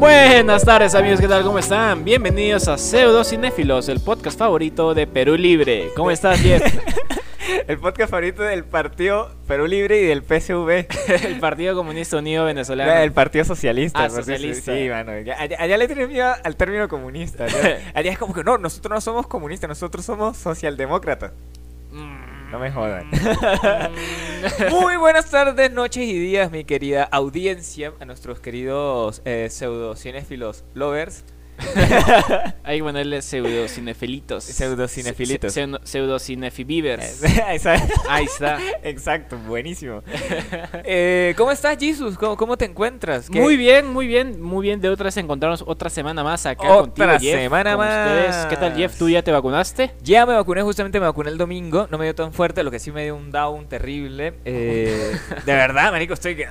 Buenas tardes amigos, ¿qué tal? ¿Cómo están? Bienvenidos a Pseudo Cinéfilos, el podcast favorito de Perú Libre. ¿Cómo estás, Jeff? El podcast favorito del Partido Perú Libre y del PSV. el Partido Comunista Unido Venezolano. El Partido Socialista. Ah, socialista. Sí, mano. allá le tienen miedo al término comunista. Allá, allá es como que no, nosotros no somos comunistas, nosotros somos socialdemócratas. No me jodan. Muy buenas tardes, noches y días, mi querida audiencia, a nuestros queridos eh, pseudo cinéfilos lovers. Hay que ponerle pseudo cinefilitos. Pseudo cinefilitos. Pseudo, pseudo cinefibivers. Esa- Ahí está. Exacto, buenísimo. Eh, ¿Cómo estás, Jesus? ¿Cómo, cómo te encuentras? ¿Qué- Muy bien, muy bien, muy bien. De otra vez encontrarnos otra semana más acá Otra contigo, Jeff, semana con ustedes. más. ¿Qué tal, Jeff? ¿Tú ya te vacunaste? Ya me vacuné, justamente me vacuné el domingo. No me dio tan fuerte, lo que sí me dio un down terrible. Eh, de verdad, marico, estoy que.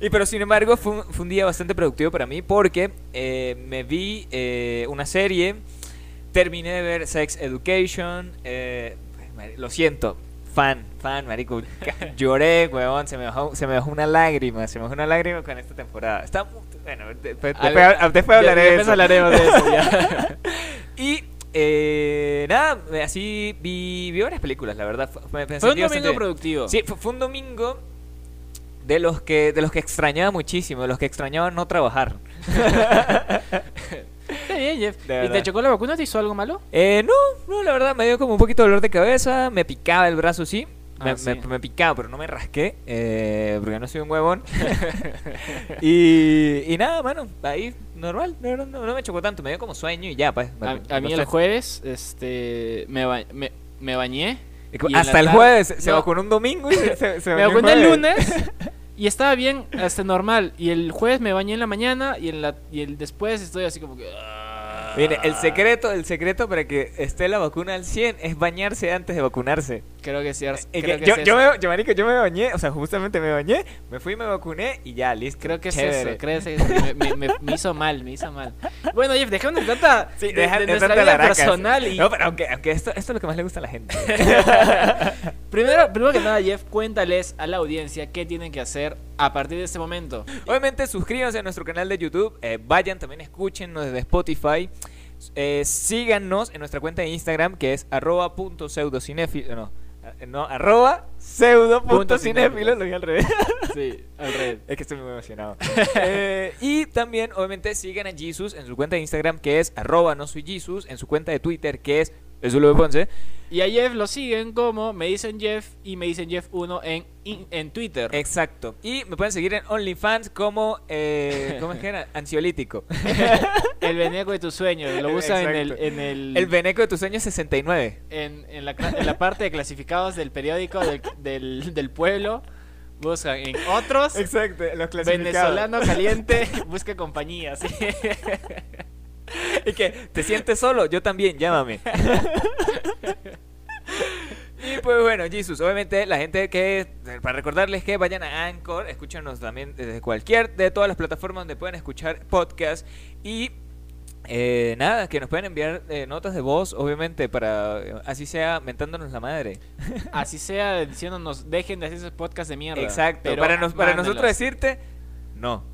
y pero sin embargo, fue un, fue un día bastante productivo para mí porque eh, me vi eh, una serie. Terminé de ver Sex Education. eh, mari- lo siento. Fan, fan, marico. Lloré, huevón. Se me, bajó, se me bajó una lágrima. Se me bajó una lágrima con esta temporada. Está bueno, después, después hablaré de eso. hablaremos de eso ya. Y eh, nada, así vi, vi varias películas, la verdad. Me- me Fue un domingo bien. productivo. Sí, fue, fue un domingo de los que de los que extrañaba muchísimo, de los que extrañaba no trabajar. Está bien, Jeff. De ¿Y te chocó la vacuna? ¿Te hizo algo malo? Eh, no, no, la verdad me dio como un poquito de dolor de cabeza, me picaba el brazo, sí. Me, Ah, sí. me- me picaba, pero no me rasqué, eh, porque no soy un huevón. y, y nada, mano, ahí normal, no, no, me chocó tanto, me dio como sueño y ya, pues. A, a mí el jueves este, me, ba- me, me bañé. Hasta el jueves se No. vacunó un domingo y se, se, se Me bañó vacuné el lunes y estaba bien, hasta normal. Y el jueves me bañé en la mañana y, en la, y el después estoy así como que... Mire, el secreto, el secreto para que esté la vacuna al 100 es bañarse antes de vacunarse. Creo que sí. Eh, creo que yo, es yo, me, yo, marico, yo me bañé, o sea, justamente me bañé, me fui, me vacuné y ya, listo. Creo que es Chévere. eso, creo que es eso. Me, me- hizo mal, me hizo mal. Bueno, Jeff, dejemos de tanta Sí, de, deja- de de nuestra vida personal y No, pero aunque, aunque esto, esto es lo que más le gusta a la gente. primero, primero que nada, Jeff, cuéntales a la audiencia qué tienen que hacer a partir de este momento. Obviamente, suscríbanse a nuestro canal de YouTube, eh, vayan, también escúchenos desde Spotify. Eh, síganos en nuestra cuenta de Instagram que es arroba punto pseudocinéfilo, no, eh, no, arroba pseudo punto cinéfilo, lo dije al revés. Sí, al revés. Es que estoy muy emocionado. Eh, y también, obviamente, sigan a Jesus en su cuenta de Instagram, que es arroba no soy Jesus, en su cuenta de Twitter, que es Esulo Ponce. Y a Jeff lo siguen como me dicen Jeff y me dicen Jeff 1 en, en Twitter. Exacto. Y me pueden seguir en OnlyFans como, eh, ¿cómo es que era? Ansiolítico. el veneco de tus sueños. Lo usan en el, en el, El veneco de tus sueños 69. en, en la, en la parte de clasificados del periódico del, del, del pueblo. Buscan en otros. Exacto, los Venezolano caliente, busca compañía. ¿sí? Y que te sientes solo, yo también, llámame. Y pues bueno, Jesus, obviamente la gente que, para recordarles que vayan a Anchor, escúchanos también desde cualquier de todas las plataformas donde pueden escuchar podcast y eh, nada, que nos pueden enviar eh, notas de voz, obviamente, para eh, así sea mentándonos la madre. Así sea diciéndonos, dejen de hacer esos podcasts de mierda. Exacto, para, nos, para nosotros decirte, no.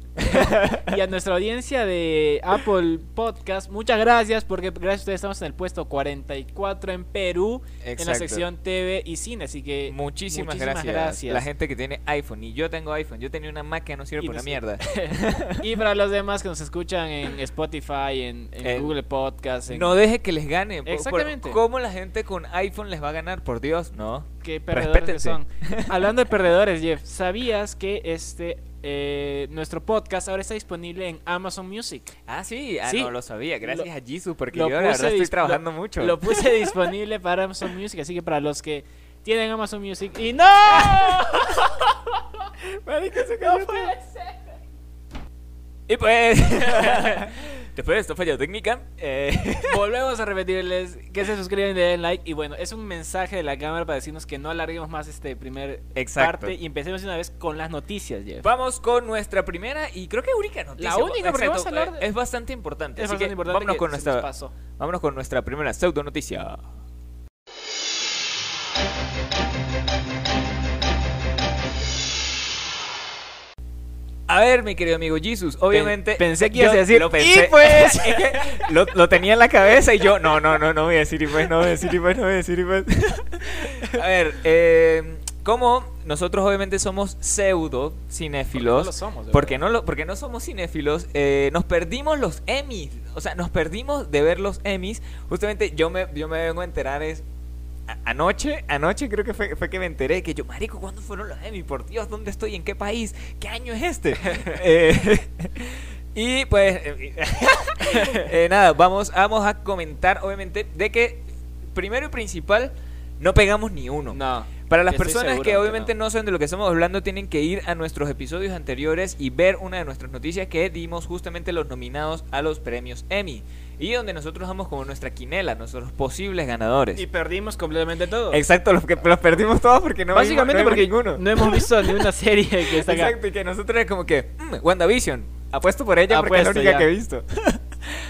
Y a nuestra audiencia de Apple Podcast, muchas gracias porque gracias a ustedes estamos en el puesto 44 en Perú en la sección TV y cine, así que Muchísimas, muchísimas gracias. gracias. La gente que tiene iPhone, y yo tengo iPhone, yo tenía una Mac que no sirve sirve. mierda. y para los demás que nos escuchan en Spotify, en, Google Podcast, en No deje que les gane. Exactamente. ¿Cómo la gente con iPhone les va a ganar? Por Dios, no. qué perdedores que son. Hablando de perdedores, Jeff, ¿sabías que este eh, nuestro podcast ahora está disponible en Amazon Music? Ah, sí, ah, Sí. no lo sabía. Gracias Lo- a Jesus, porque yo la verdad estoy trabajando lo- mucho. Lo puse disponible para Amazon Music, así que para los que tienen Amazon Music y no, Marica, se cayó todo. Y pues, después de esta falla técnica, eh, volvemos a repetirles que se suscriben, le den like y bueno, es un mensaje de la cámara para decirnos que no alarguemos más este primer Exacto. parte y empecemos una vez con las noticias, Jeff. vamos con nuestra primera y creo que única noticia. La única, porque vamos a hablar de- Es bastante importante. Es así bastante que importante vámonos que con se nos nuestra, vámonos con nuestra primera pseudo noticia. A ver, mi querido amigo Jesus, obviamente. pensé que ibas a decir, Lo pensé. "Y pues". Es que lo, lo tenía en la cabeza y yo, no, no, no, no voy a decir y pues, no voy a decir y pues, no voy a decir y pues. A ver, eh, como nosotros obviamente somos pseudo cinéfilos. No lo somos, porque no lo, porque no somos cinéfilos, eh, nos perdimos los Emmys. O sea, nos perdimos de ver los Emmys. Justamente yo me, yo me vengo a enterar es anoche, anoche creo que fue, fue que me enteré que yo, marico, ¿cuándo fueron los Emmy? Por Dios, ¿dónde estoy? ¿En qué país? ¿Qué año es este? Eh, y pues, eh, eh, nada, vamos, vamos a comentar, obviamente, de que primero y principal, no pegamos ni uno. No. Para las Estoy personas seguro que obviamente no. no. saben de lo que estamos hablando, tienen que ir a nuestros episodios anteriores y ver una de nuestras noticias que dimos justamente los nominados a los premios Emmy. Y donde nosotros damos como nuestra quinela, nuestros posibles ganadores. Y perdimos completamente todo. Exacto, los que los perdimos todos porque no Básicamente vimos, no porque ninguno. no hemos visto ni una serie que está acá. Exacto, y que nosotros es como que, mm, WandaVision, apuesto por ella porque es la Apuesto, única ya. que he visto.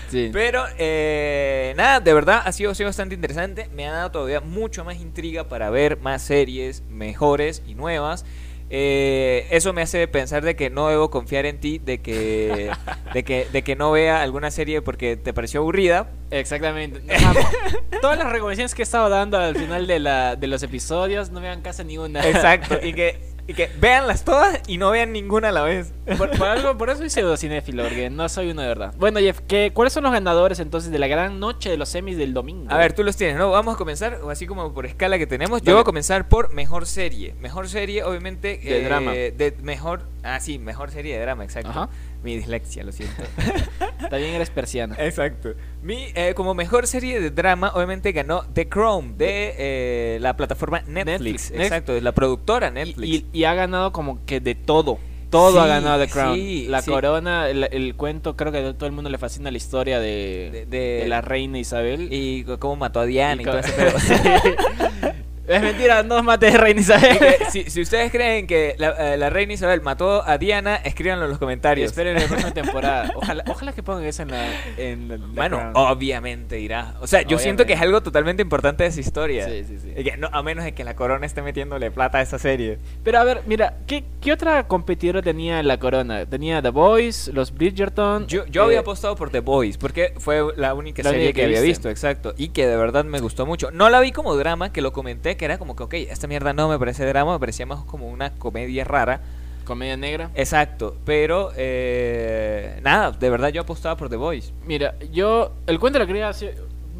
Sí. Pero, eh, nada, de verdad ha sido, ha sido bastante interesante. Me ha dado todavía mucho más intriga para ver más series mejores y nuevas. Eh, eso me hace pensar de que no debo confiar en ti, de que, de que, de que no vea alguna serie porque te pareció aburrida. Exactamente. Todas las recomendaciones que he estado dando al final de, la, de los episodios, no me hagan caso ni una. Exacto, y que, y que véanlas todas y no vean ninguna a la vez. Por, por algo, por eso soy pseudocinéfilo, porque no soy uno de verdad. Bueno, Jeff, ¿qué, ¿cuáles son los ganadores entonces de la gran noche de los semis del domingo? A ver, tú los tienes, ¿no? Vamos a comenzar, así como por escala que tenemos. Yo Dale. voy a comenzar por mejor serie. Mejor serie, obviamente. De drama. De mejor. Ah, sí, mejor serie de drama, exacto. Ajá. Mi dislexia, lo siento. También eres persiana. exacto. Mi, eh, como mejor serie de drama, obviamente ganó The Crown de eh, la plataforma Netflix. Netflix. Exacto, de la productora Netflix. y- y ha ganado como que de todo. Todo ha ganado The Crown. sí, la sí. corona, el, el cuento, creo que a todo el mundo le fascina la historia de, De- de- de la reina Isabel. Y cómo mató a Diana y, Y todo ese. Es mentira, no mates reina Y Isabel. que si, si ustedes creen que la, eh, la reina Isabel mató a Diana, escríbanlo en los comentarios. esperen la próxima temporada. Ojalá, ojalá que pongan eso en la. En la- Bueno, Crown. obviamente dirá. O sea, yo siento que es algo totalmente importante de esa historia. Sí, sí, sí. Y que no, a menos de que la corona esté metiéndole plata a esa serie. Pero a ver, mira, ¿qué, qué otra competidora tenía la corona? Tenía The Boys, los Bridgerton. Yo, yo eh, había apostado por The Boys, porque fue la única La serie que, que había viste. visto, exacto. Y que de verdad me gustó mucho. No la vi como drama, que lo comenté, que era como que, ok, esta mierda no me parece drama, me parecía más como una comedia rara. Comedia negra. Exacto, pero eh, nada, de verdad yo apostaba por The Boys. Mira, yo. El cuento de la sí-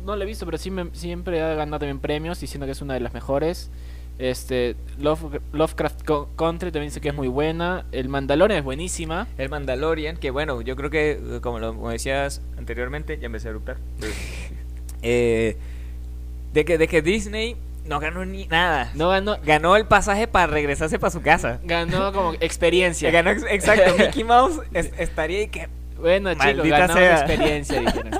no lo he visto, pero sí me- siempre ha ganado también premios, diciendo que es una de las mejores. Este, Love- Lovecraft Co- Country también dice que es muy buena. El Mandalorian es buenísima. El Mandalorian, que bueno, yo creo que, eh, como lo como decías anteriormente, ya empecé a eruptar. Eh, de, que, de que Disney no ganó ni nada. No ganó. Ganó el pasaje para regresarse para su casa. Ganó como experiencia. Ganó, ex- exacto, Mickey Mouse es- estaría y que... Bueno, chicos, ganó sea. experiencia, dijeron.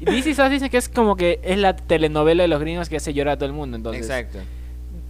Dice que es como que es la telenovela de los gringos que hace llorar a todo el mundo. Entonces, Exacto.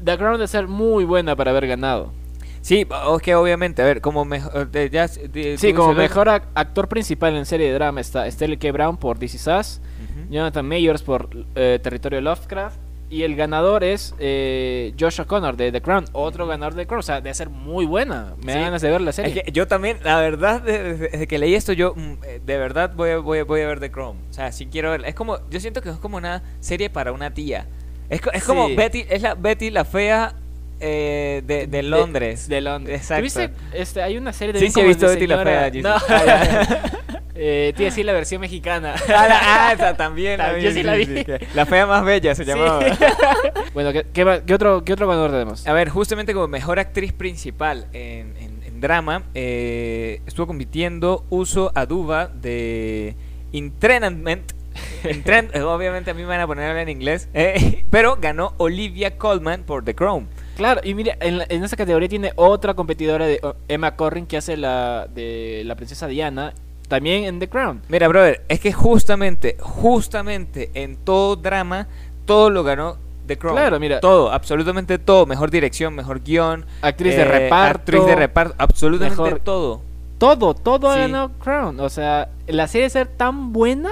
The Crown debe ser muy buena para haber ganado. Sí, que obviamente, a ver, como mejor... eh, ya, Sí, como mejor ac- actor principal en serie de drama está Stanley K. Brown por DC Sass, Ujú. Jonathan Mayors por eh, Territorio Lovecraft y el ganador es eh, Josh O'Connor de The Crown, otro ganador de The Crown. O sea, debe ser muy buena. Me Sí. dan ganas de ver la Es serie. que yo también, la verdad, de- de- desde que leí esto, yo mm, eh, de verdad voy a, voy, a, voy a ver The Crown. O sea, sí quiero ver. Es como, yo siento que es como una serie para una tía. Es, es como Sí. Betty, es la Betty la fea eh, de, de Londres. De, Londres. Exacto. ¿Tuviste? Este, hay una serie de Sí, sí, he visto Betty la fea. No. Ah, ya. eh, te iba a decir la versión mexicana. Ah, la- ah, esa también la Yo sí la vi. La fea más bella se Sí. llamaba. bueno, ¿qué, qué, va- qué otro, ¿qué otro ganador tenemos? A ver, justamente como mejor actriz principal en, en- en drama, eh, estuvo compitiendo Uso Aduba de Entrainment. Entren- obviamente a mí me van a poner en inglés, eh, pero ganó Olivia Colman por The Crown. Claro, y mira, en, la- en esa categoría tiene otra competidora de Emma Corrin que hace la de la princesa Diana, también en The Crown. Mira, brother, es que justamente, justamente en todo drama, todo lo ganó The Crown. Claro, mira. Todo, absolutamente todo. Mejor dirección, mejor guion. Actriz de eh, reparto. Actriz de reparto, absolutamente mejor- todo. Todo, todo ha Sí. ganado Crown. O sea, la serie ser tan buena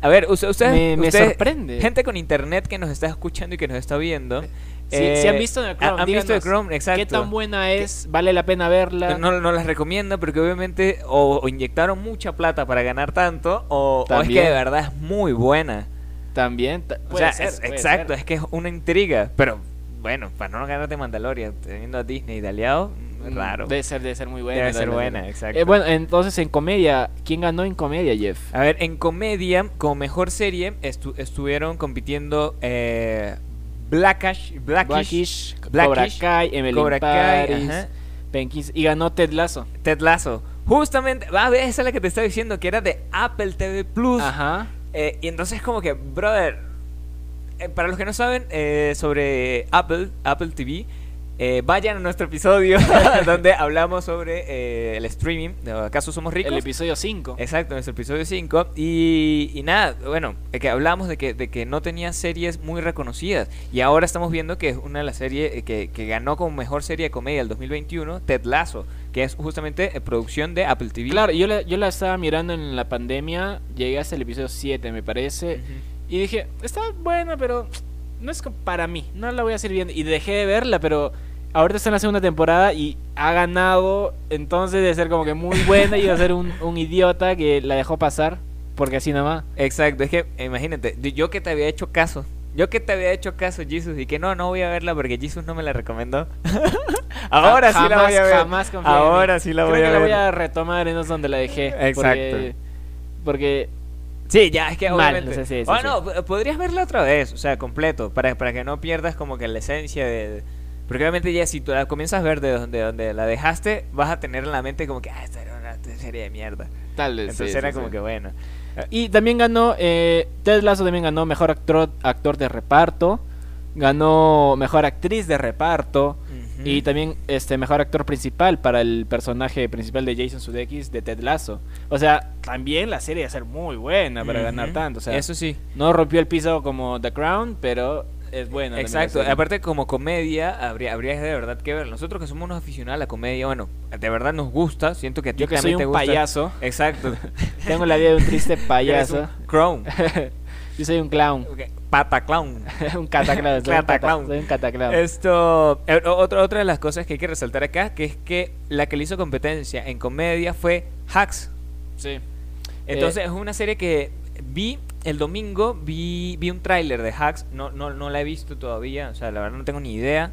A ver, usted- ustedes, me, sorprende. gente con internet que nos está escuchando y que nos está viendo, Si, Eh, si han visto The Crown, ¿Han visto The Crown? Exacto. ¿Qué tan buena es? ¿Vale la pena verla? No, no las recomiendo porque obviamente o, o inyectaron mucha plata para ganar tanto o, o es que de verdad es muy buena. También. ta- O sea, ser, es- exacto, ser. es que es una intriga. Pero bueno, para no ganarte Mandalorian teniendo a Disney de aliado, mm, raro. Debe ser, debe ser muy buena. Debe ser buena, exacto. Eh, bueno, entonces en comedia, ¿quién ganó en comedia, Jeff? A ver, en comedia, como mejor serie, estu- estuvieron compitiendo eh, Blackish, Blackish, Blackish, Blackish, Cobra Kai, Emily Cobra Kai, Paris, ajá. Penkins, y ganó Ted Lasso. Ted Lasso. Justamente, va a ver, esa es la que te estaba diciendo, que era de Apple TV Plus. Ajá. Eh, y entonces como que, brother, eh, para los que no saben eh, sobre Apple, Apple TV, eh, vayan a nuestro episodio donde hablamos sobre eh, el streaming, de ¿acaso somos ricos? El episodio 5. Exacto, nuestro episodio 5. Y, y nada, bueno, que hablamos de que, de que no tenía series muy reconocidas. Y ahora estamos viendo que es una de las series eh, que, que ganó como mejor serie de comedia del 2021, Ted Lasso, que es justamente eh, producción de Apple TV. Claro, yo la, yo la estaba mirando en la pandemia, llegué hasta el episodio 7, me parece, y dije, está buena, pero no es para mí, no la voy a seguir viendo. Y dejé de verla, pero ahorita está en la segunda temporada y ha ganado, entonces de ser como que muy buena y de ser un, un idiota que la dejó pasar, porque así nomás. Exacto, es que imagínate, yo que te había hecho caso. Yo que te había hecho caso, Jesus, y que no, no voy a verla porque Jesus no me la recomendó. Ahora sí la voy a ver. Jamás. Ahora sí la Creo voy que a la ver. voy a retomar en donde la dejé. Exacto. Porque, porque Sí, ya, es que Mal, obviamente. o sea, sí, sí, Bueno, podrías verla otra vez, o sea, completo, para, para que no pierdas como que la esencia de... Porque obviamente ya si tú la comienzas a ver de donde, donde la dejaste, vas a tener en la mente como que, ah, esta era una serie de mierda. tal vez. Entonces sí, era sí, como sí. que bueno. Y también ganó, eh, Ted Lasso también ganó mejor actor, actor de reparto, ganó mejor actriz de reparto y también este mejor actor principal para el personaje principal de Jason Sudeikis de Ted Lasso. O sea, también la serie va a ser muy buena para ganar tanto. O sea, Eso sí. no rompió el piso como The Crown, pero es la Exacto, aparte como comedia habría, habría de verdad que ver. Nosotros que somos unos aficionados a la comedia, bueno, de verdad nos gusta, siento que a ti Yo que soy te un gusta. payaso, Exacto. tengo la vida de un triste payaso. un Clown. Yo soy un clown, Ok, Pata clown. un cataclown, soy un cata- Cataclown. soy un cataclown. Esto, eh, otra, otra de las cosas que hay que resaltar acá, que es que la que le hizo competencia en comedia fue Hacks. Sí. Entonces es una serie que vi el domingo, vi, vi un tráiler de Hacks, no, no, no la he visto todavía, o sea, la verdad no tengo ni idea.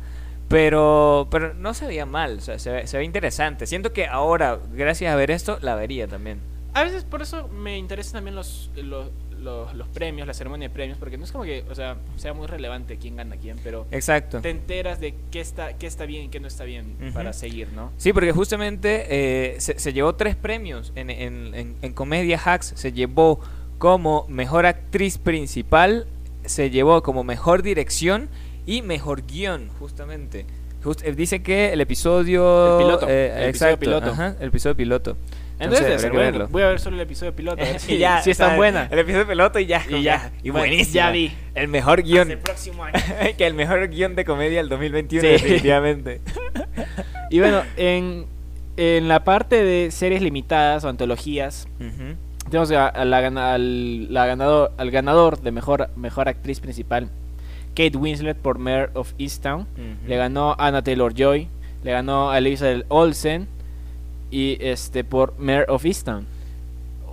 Pero, pero no se veía mal, o sea, se ve, se ve interesante. Siento que ahora, gracias a ver esto, la vería también. A veces por eso me interesan también los, los, los, los premios, la ceremonia de premios, porque no es como que, o sea, sea muy relevante quién gana quién, pero Exacto. te enteras de qué está, qué está bien y qué no está bien para seguir, ¿no? Sí, porque justamente eh, se, se llevó tres premios en, en, en- en comedia Hacks. Se llevó como mejor actriz principal, se llevó como mejor dirección y mejor guion, justamente. Just- eh, dice que el episodio... El piloto, eh, el episodio exacto, piloto. ajá, el episodio piloto. Entonces, que bueno. verlo. Voy a ver solo el episodio piloto, si, Y ya, si es tan o sea, buena. El episodio piloto y ya. Y ya. Y buenísimo. ya vi. El mejor guion. el próximo año. que el mejor guion de comedia del 2021, Sí. definitivamente. Y bueno, en, en la parte de series limitadas o antologías, Ujú. Tenemos a, a la, al, la ganador, al ganador de mejor, mejor actriz principal, Kate Winslet por Mayor of Easttown. Ujú. Le ganó Anna Taylor Joy, le ganó a Elizabeth Olsen y este por Mayor of Easttown.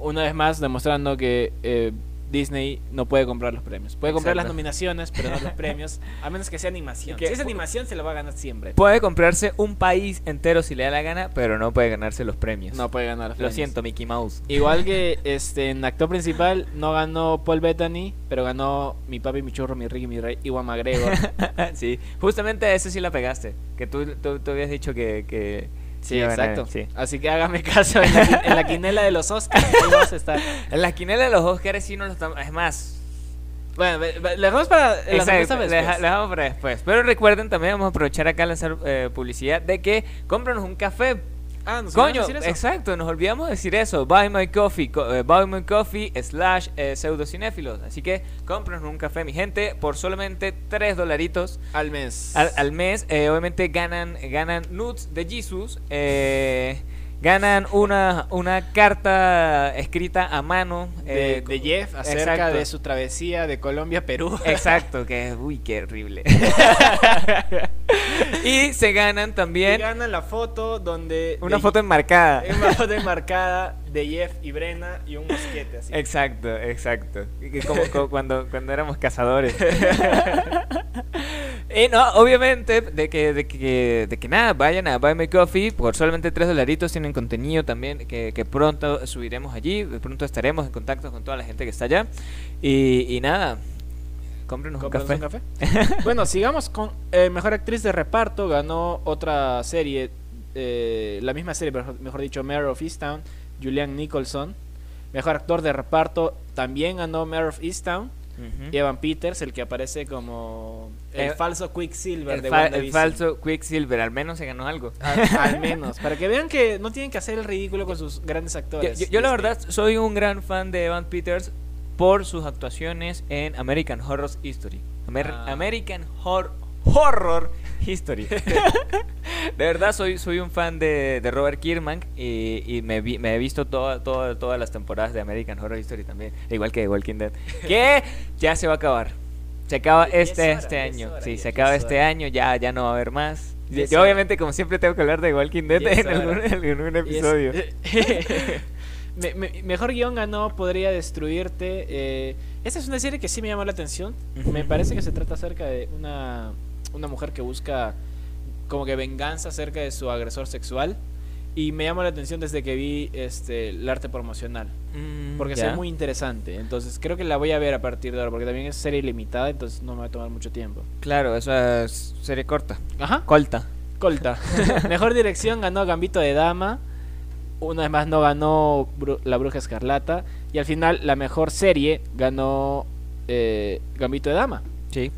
Una vez más demostrando que eh, Disney no puede comprar los premios. Puede comprar las nominaciones, pero no los premios, a menos que sea animación. Que- si es animación se lo va a ganar siempre. Puede comprarse un país entero si le da la gana, pero no puede ganarse los premios. No puede ganar los Lo premios. siento, Mickey Mouse. Igual que este en actor principal no ganó Paul Bettany, pero ganó mi papi, mi churro, mi Ricky, mi rey, Iwan McGregor. sí, justamente a ese sí la pegaste. Que tú, tú, tú habías dicho que. que Sí, exacto. sí. Así que hágame caso en la, qui- en la quinela de los Oscars. ahí vamos a estar. En la quinela de los Oscars sí no lo estamos. Es más. Bueno, le dejamos para la exacto, después. deja- dejamos para después. Pero recuerden también, vamos a aprovechar acá a lanzar eh, publicidad de que cómpranos un café. Ah, ¿nos Coño, olvidamos decir eso? exacto, nos olvidamos de decir eso. Buy my coffee, co- eh, buy my coffee slash eh, pseudocinéfilos. Así que cómpranos un café, mi gente, por solamente 3 dolaritos. Al mes. al, al mes. eh, obviamente ganan ganan nudes de Jesus. eh, ganan una, una carta escrita a mano de, eh, de Jeff acerca exacto. de su travesía de Colombia a Perú. Exacto, que uy, qué horrible. y se ganan Y también ganan la foto donde... una de- foto enmarcada. Una foto enmarcada de Jeff y Brena y un mosquete así. Exacto, exacto. Y Como, como cuando, cuando éramos cazadores. y no, obviamente, de que, de que, de que nada, vayan a Buy My Coffee. Por solamente 3 dolaritos tienen contenido también que, que pronto subiremos allí. Pronto estaremos en contacto con toda la gente que está allá. Y, y nada, cómprenos un ¿Cómpranos café. un café? bueno, sigamos con eh, Mejor Actriz de Reparto. Ganó otra serie, eh, la misma serie, mejor dicho, Mayor of Easttown, Julian Nicholson. Mejor Actor de Reparto también ganó Mayor of Easttown. Ujú. Evan Peters, el que aparece como el Eh, falso Quicksilver El, de fa- el falso Quicksilver, al menos se ganó algo. Al, al menos, para que vean que no tienen que hacer el ridículo con sus grandes actores. yo- yo la Este, verdad soy un gran fan de Evan Peters por sus actuaciones en American Horror History. Amer- Ah. American Hor- Horror History. de verdad soy, soy un fan de, de Robert Kierman y, y me, vi- me he visto toda, toda- todas las temporadas de American Horror History también, igual que de Walking Dead. Que ya se va a acabar. Se acaba este, este año. sí, se acaba este año, ya, ya no va a haber más. Yo, obviamente como siempre tengo que hablar de Walking Dead en algún, en algún episodio. Me- me- mejor guion ganó Podría Destruirte. eh, esta es una serie que sí me llamó la atención. Me parece que se trata acerca de una, una mujer que busca como que venganza acerca de su agresor sexual. Y me llamó la atención desde que vi este el arte promocional. Mm, Porque ve muy interesante. Entonces creo que la voy a ver a partir de ahora. Porque también es serie limitada. Entonces no me va a tomar mucho tiempo. Claro, eso es serie corta. Ajá. Colta. Colta. Mejor dirección ganó Gambito de Dama. Una vez más no ganó Bru- La Bruja Escarlata. Y al final la mejor serie ganó eh, Gambito de Dama. Sí.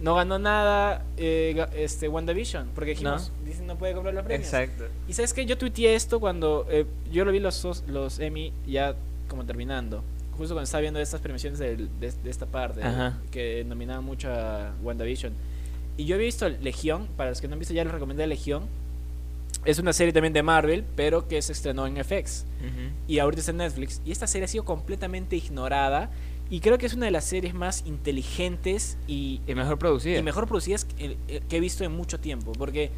No ganó nada eh, este WandaVision. Porque dijimos, Disney no puede comprar los premios. Exacto. Y sabes que yo tuiteé esto cuando eh, yo lo vi los, os- los Emmy ya como terminando. Justo cuando estaba viendo estas premiaciones de, de esta parte Ajá. que nominaban mucho a WandaVision. Y yo había visto Legión, para los que no han visto ya les recomendé Legión. Es una serie también de Marvel, pero que se estrenó en FX. Y ahorita está en Netflix. Y esta serie ha sido completamente ignorada. Y creo que es una de las series más inteligentes y, Y mejor producida. y mejor producidas que, eh, que he visto en mucho tiempo. Porque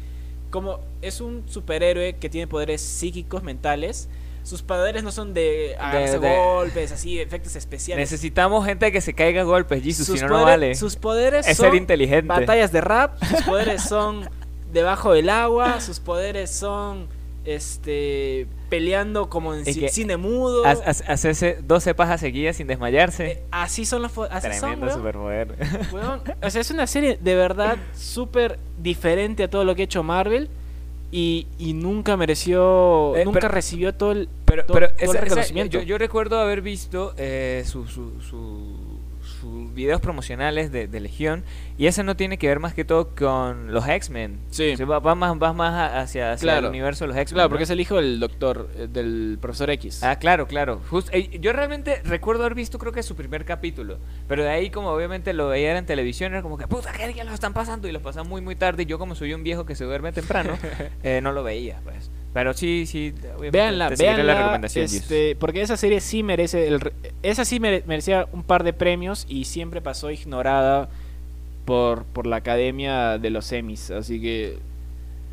como es un superhéroe que tiene poderes psíquicos, mentales, sus poderes no son de agarrarse de- golpes, así, efectos especiales. Necesitamos gente que se caiga a golpes, Jesus, sus, si no, no poderes- vale. sus poderes Es son ser inteligente. batallas de rap, sus poderes son debajo del agua, sus poderes son este peleando como en que cine mudo. Ha- ha- Hacerse 12 pajas seguidas sin desmayarse. Eh, así son los así son, Tremendo weón. superpoder. Weón, O sea, es una serie de verdad súper diferente a todo lo que ha hecho Marvel. Y, y nunca mereció, Eh, nunca pero- recibió todo el, Pero, todo- pero todo el esa- esa- reconocimiento. yo, yo recuerdo haber visto eh, sus su, su- sus videos promocionales de, de Legión y ese no tiene que ver más que todo con los X-Men. Sí. O sea, va, va más, va más hacia, hacia Claro. el universo de los X-Men. Claro, ¿no? porque es el hijo del doctor, eh, del profesor X. Ah, claro, claro. Just- eh, yo realmente recuerdo haber visto creo que su primer capítulo, pero de ahí como obviamente lo veía en televisión era como que puta que ya lo están pasando y lo pasan muy muy tarde y yo como soy un viejo que se duerme temprano eh, no lo veía pues. Pero sí, sí. seguiré véanla, la recomendación. Este, porque esa serie sí merece, el, esa sí mere- merecía un par de premios y siempre pasó ignorada por, por la academia de los Emmys, así que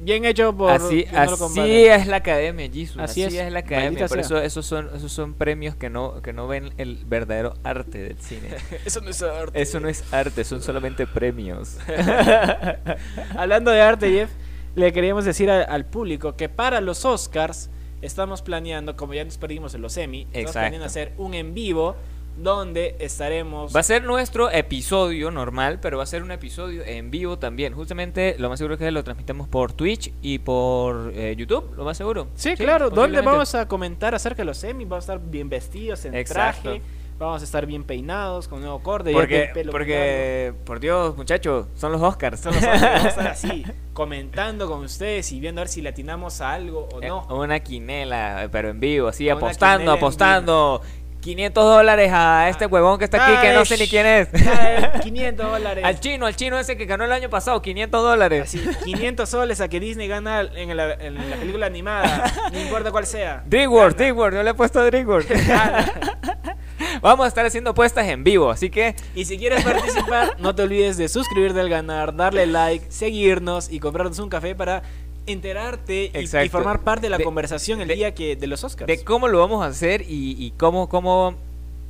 bien hecho por así no así es la academia, Jesus. Así Así, es, es. la academia. Por eso esos son esos son premios que no que no ven el verdadero arte del cine. Eso no es arte. Eso no es arte, son solamente premios. Hablando de arte, Jeff, le queríamos decir a- al público que para los Oscars estamos planeando, como ya nos perdimos en los Emmy, estamos planeando hacer un en vivo donde estaremos Va a ser nuestro episodio normal, pero va a ser un episodio en vivo también. Justamente lo más seguro es que lo transmitamos por Twitch y por eh, YouTube, lo más seguro. Sí, claro, donde vamos a comentar acerca de los Emmy, vamos a estar bien vestidos en Exacto. traje, vamos a estar bien peinados, con nuevo corte, Porque, el pelo porque por Dios, muchachos, son los Oscars. Son los Oscars, vamos a estar así, comentando con ustedes y viendo a ver si le atinamos a algo o Eh, no. Una quinela, pero en vivo, así, Una apostando, apostando. 500 dólares a este huevón que está aquí que no sé ni quién es. Ay, 500 dólares. Al chino, al chino ese que ganó el año pasado, 500 dólares. Así, 500 soles a que Disney gana en la, en la película animada, no importa cuál sea. DreamWorks, DreamWorks, yo le he puesto a DreamWorks. Vamos a estar haciendo apuestas en vivo, así que Y si quieres participar, no te olvides de suscribirte al ganar, darle like, seguirnos y comprarnos un café para enterarte y- formar parte de la De- conversación el de- día que de los Oscars. de cómo lo vamos a hacer y, y cómo, cómo,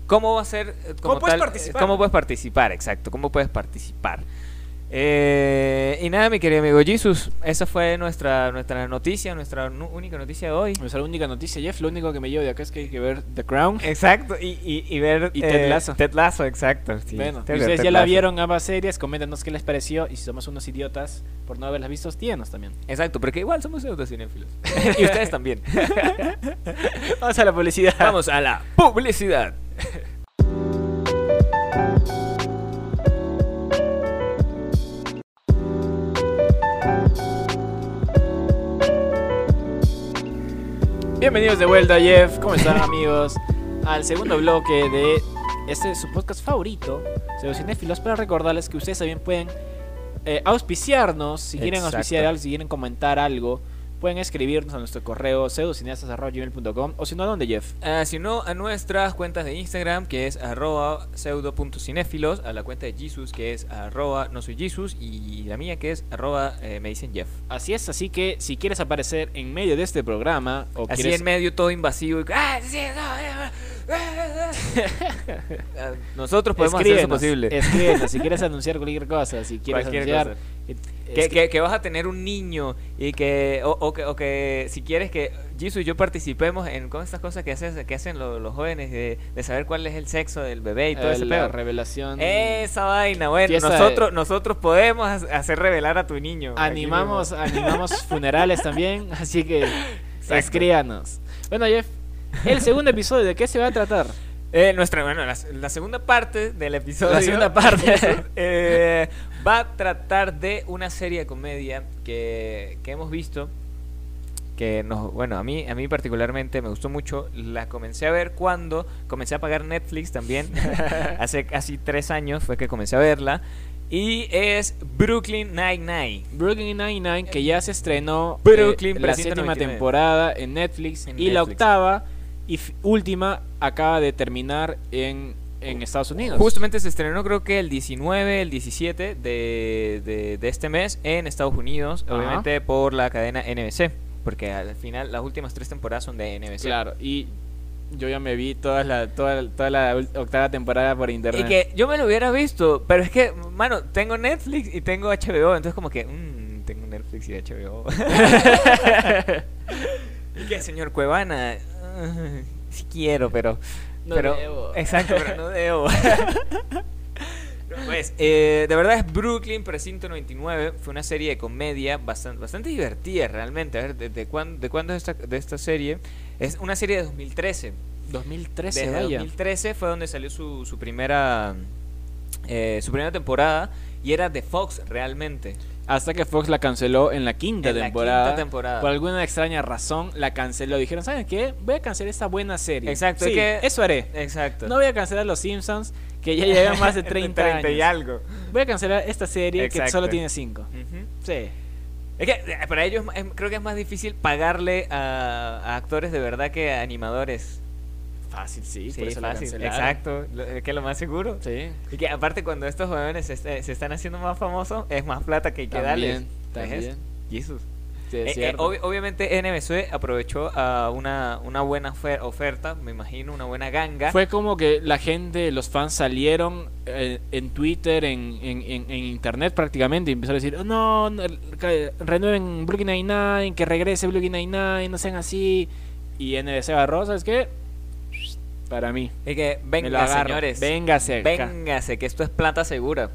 cómo va a ser. eh, como ¿Cómo puedes tal, participar? ¿Cómo puedes participar? Exacto, cómo puedes participar. Eh, y nada, mi querido amigo Jesus, esa fue nuestra, nuestra noticia, nuestra nu- única noticia de hoy. Nuestra única noticia, Jeff, lo único que me llevo de acá es que hay que ver The Crown. Exacto, y, y, y ver. Y Ted eh, Lasso. Ted Lasso, exacto. sí. bueno, ver ustedes Ted ya la vieron ambas series, coméntanos qué les pareció y si somos unos idiotas por no haberlas visto, díganos también. Exacto, porque igual somos pseudocinéfilos. y ustedes también. Vamos a la publicidad. Vamos a la publicidad. Bienvenidos de vuelta, Jeff. ¿Cómo están, amigos? Al segundo bloque de este su podcast favorito, Pseudocinéfilos, para recordarles que ustedes también pueden eh, auspiciarnos, si quieren Exacto. auspiciar algo, si quieren comentar algo, pueden escribirnos a nuestro correo pseudocineastas.gmail.com o si no, ¿a dónde, Jeff? Ah, si no, a nuestras cuentas de Instagram, que es arroba pseudo.cinéfilos, a la cuenta de Jesus, que es arroba no soy Jesus, y la mía, que es arroba eh, me dicen Jeff. Así es, así que si quieres aparecer en medio de este programa o Así quieres en medio todo invasivo. y- ¡Ah, sí, no, eh, Ah, Nosotros podemos hacer eso posible. escríbenos, si quieres anunciar cualquier cosa, si quieres Cualquier anunciar cosa. Que, que, que vas a tener un niño y que o, o que o que si quieres que Jesus y yo participemos en con estas cosas que hacen que hacen lo- los jóvenes de, de saber cuál es el sexo del bebé y todo eh, ese la pedo. revelación Esa vaina, bueno, nosotros de- nosotros podemos ha- hacer revelar a tu niño. Animamos, animamos funerales también, así que escríbanos. Bueno, Jeff, el segundo episodio, ¿de qué se va a tratar? Eh, nuestra, bueno, la, la segunda parte del episodio. La segunda parte. eh, va a tratar de una serie de comedia que, que hemos visto. Que nos, bueno, a mí, a mí particularmente me gustó mucho. La comencé a ver cuando comencé a pagar Netflix también. Hace casi tres años fue que comencé a verla. Y es Brooklyn Nine-Nine. Brooklyn Nine-Nine, que ya se estrenó Brooklyn eh, la 399. séptima temporada en Netflix En y la octava y última acaba de terminar en, en Estados Unidos. Justamente se estrenó creo que el 19, el 17 de, de, de este mes en Estados Unidos, Ajá. obviamente por la cadena NBC, porque al final las últimas tres temporadas son de NBC. Claro, y yo ya me vi toda la, toda, toda la octava temporada por internet. Y que yo me lo hubiera visto, pero es que, mano, tengo Netflix y tengo HBO, entonces como que, mmm, tengo Netflix y HBO. y que, señor Cuevana, si quiero, pero... No pero, debo. Exacto, pero no debo. Pues, eh, de verdad es Brooklyn Precinto 99. Fue una serie de comedia bastante, bastante divertida realmente. A ver, ¿de, de cuán- de cuándo es esta, de esta serie? Es una serie de 2013. 2013, Desde vaya. 2013 fue donde salió su, su primera eh, su primera temporada y era de Fox realmente. Hasta que Fox la canceló en la quinta En la temporada. quinta temporada. Por alguna extraña razón la canceló. Dijeron, ¿saben qué? Voy a cancelar esta buena serie. Exacto, Sí, que- eso haré. Exacto. No voy a cancelar Los Simpsons, que ya llevan más de 30, años. y algo. Voy a cancelar esta serie que solo tiene 5. Ujú. Sí. Es que eh, para ellos es creo que es más difícil pagarle a, a actores de verdad que a animadores. Fácil, sí. Sí, por eso fácil. Exacto. Lo- es que lo más seguro. Sí. Y que aparte cuando estos jóvenes se, se están haciendo más famosos, es más plata que hay que darles. También, también. Jesús. Sí, es Eh, eh, obvi- obviamente NBC aprovechó a una, una buena ofer- oferta, me imagino, una buena ganga. Fue como que la gente, los fans salieron eh, en Twitter, en, en, en- en internet prácticamente, y empezaron a decir, "Oh, no, no, renueven Brooklyn Nine-Nine, que regrese Brooklyn Nine-Nine, no sean así. Y NBC agarró, ¿sabes qué? Para mí. Es que venga, señores. Véngase acá. Véngase, que esto es plata segura.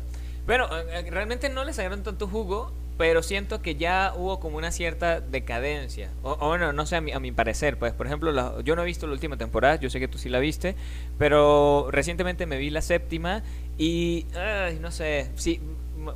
Bueno, eh, eh, realmente no les sacaron tanto jugo, pero siento que ya hubo como una cierta decadencia. O, o bueno, no sé, a mi, a mi parecer, pues, por ejemplo, la- yo no he visto la última temporada, yo sé que tú sí la viste, pero recientemente me vi la séptima y, ay, no sé, sí,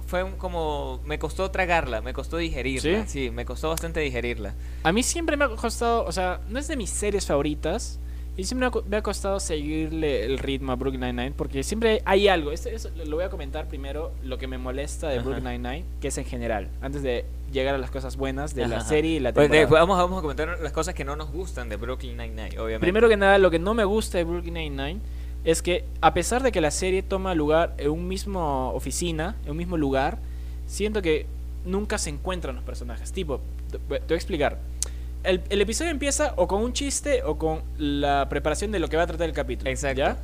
fue como, me costó tragarla, me costó digerirla, ¿Sí? sí, me costó bastante digerirla. A mí siempre me ha costado, o sea, no es de mis series favoritas. Y siempre me ha costado seguirle el ritmo a Brooklyn Nine-Nine porque siempre hay algo. Esto, lo voy a comentar primero lo que me molesta de. Brooklyn Nine-Nine, que es en general, antes de llegar a las cosas buenas de la serie y la Pues, temporada. vamos, vamos a comentar las cosas que no nos gustan de Brooklyn Nine-Nine, obviamente. Primero que nada, lo que no me gusta de Brooklyn Nine-Nine es que a pesar de que la serie toma lugar en un mismo oficina, en un mismo lugar, siento que nunca se encuentran los personajes. Tipo, te voy a explicar. El, el episodio empieza o con un chiste o con la preparación de lo que va a tratar el capítulo. Exacto. ¿ya?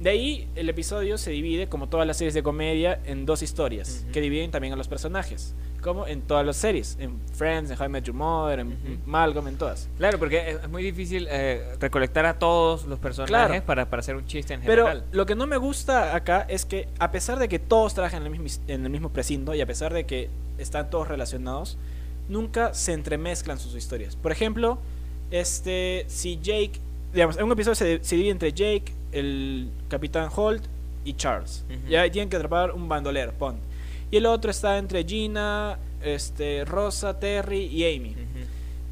De ahí el episodio se divide, como todas las series de comedia, en dos historias, que dividen también a los personajes. Como en todas las series, en Friends, en How I Met Your Mother, en Ujú. Malcolm, en todas. Claro, porque es, muy difícil eh, recolectar a todos los personajes Claro. para, para hacer un chiste en Pero general. lo que no me gusta acá es que a pesar de que todos trabajan en el mismo, en el mismo precinto y a pesar de que están todos relacionados, nunca se entremezclan sus historias. Por ejemplo, este si Jake, digamos, en un episodio se, se divide entre Jake, el Capitán Holt y Charles. Ujú. Ya tienen que atrapar un bandolero, pon. Y el otro está entre Gina, este Rosa, Terry y Amy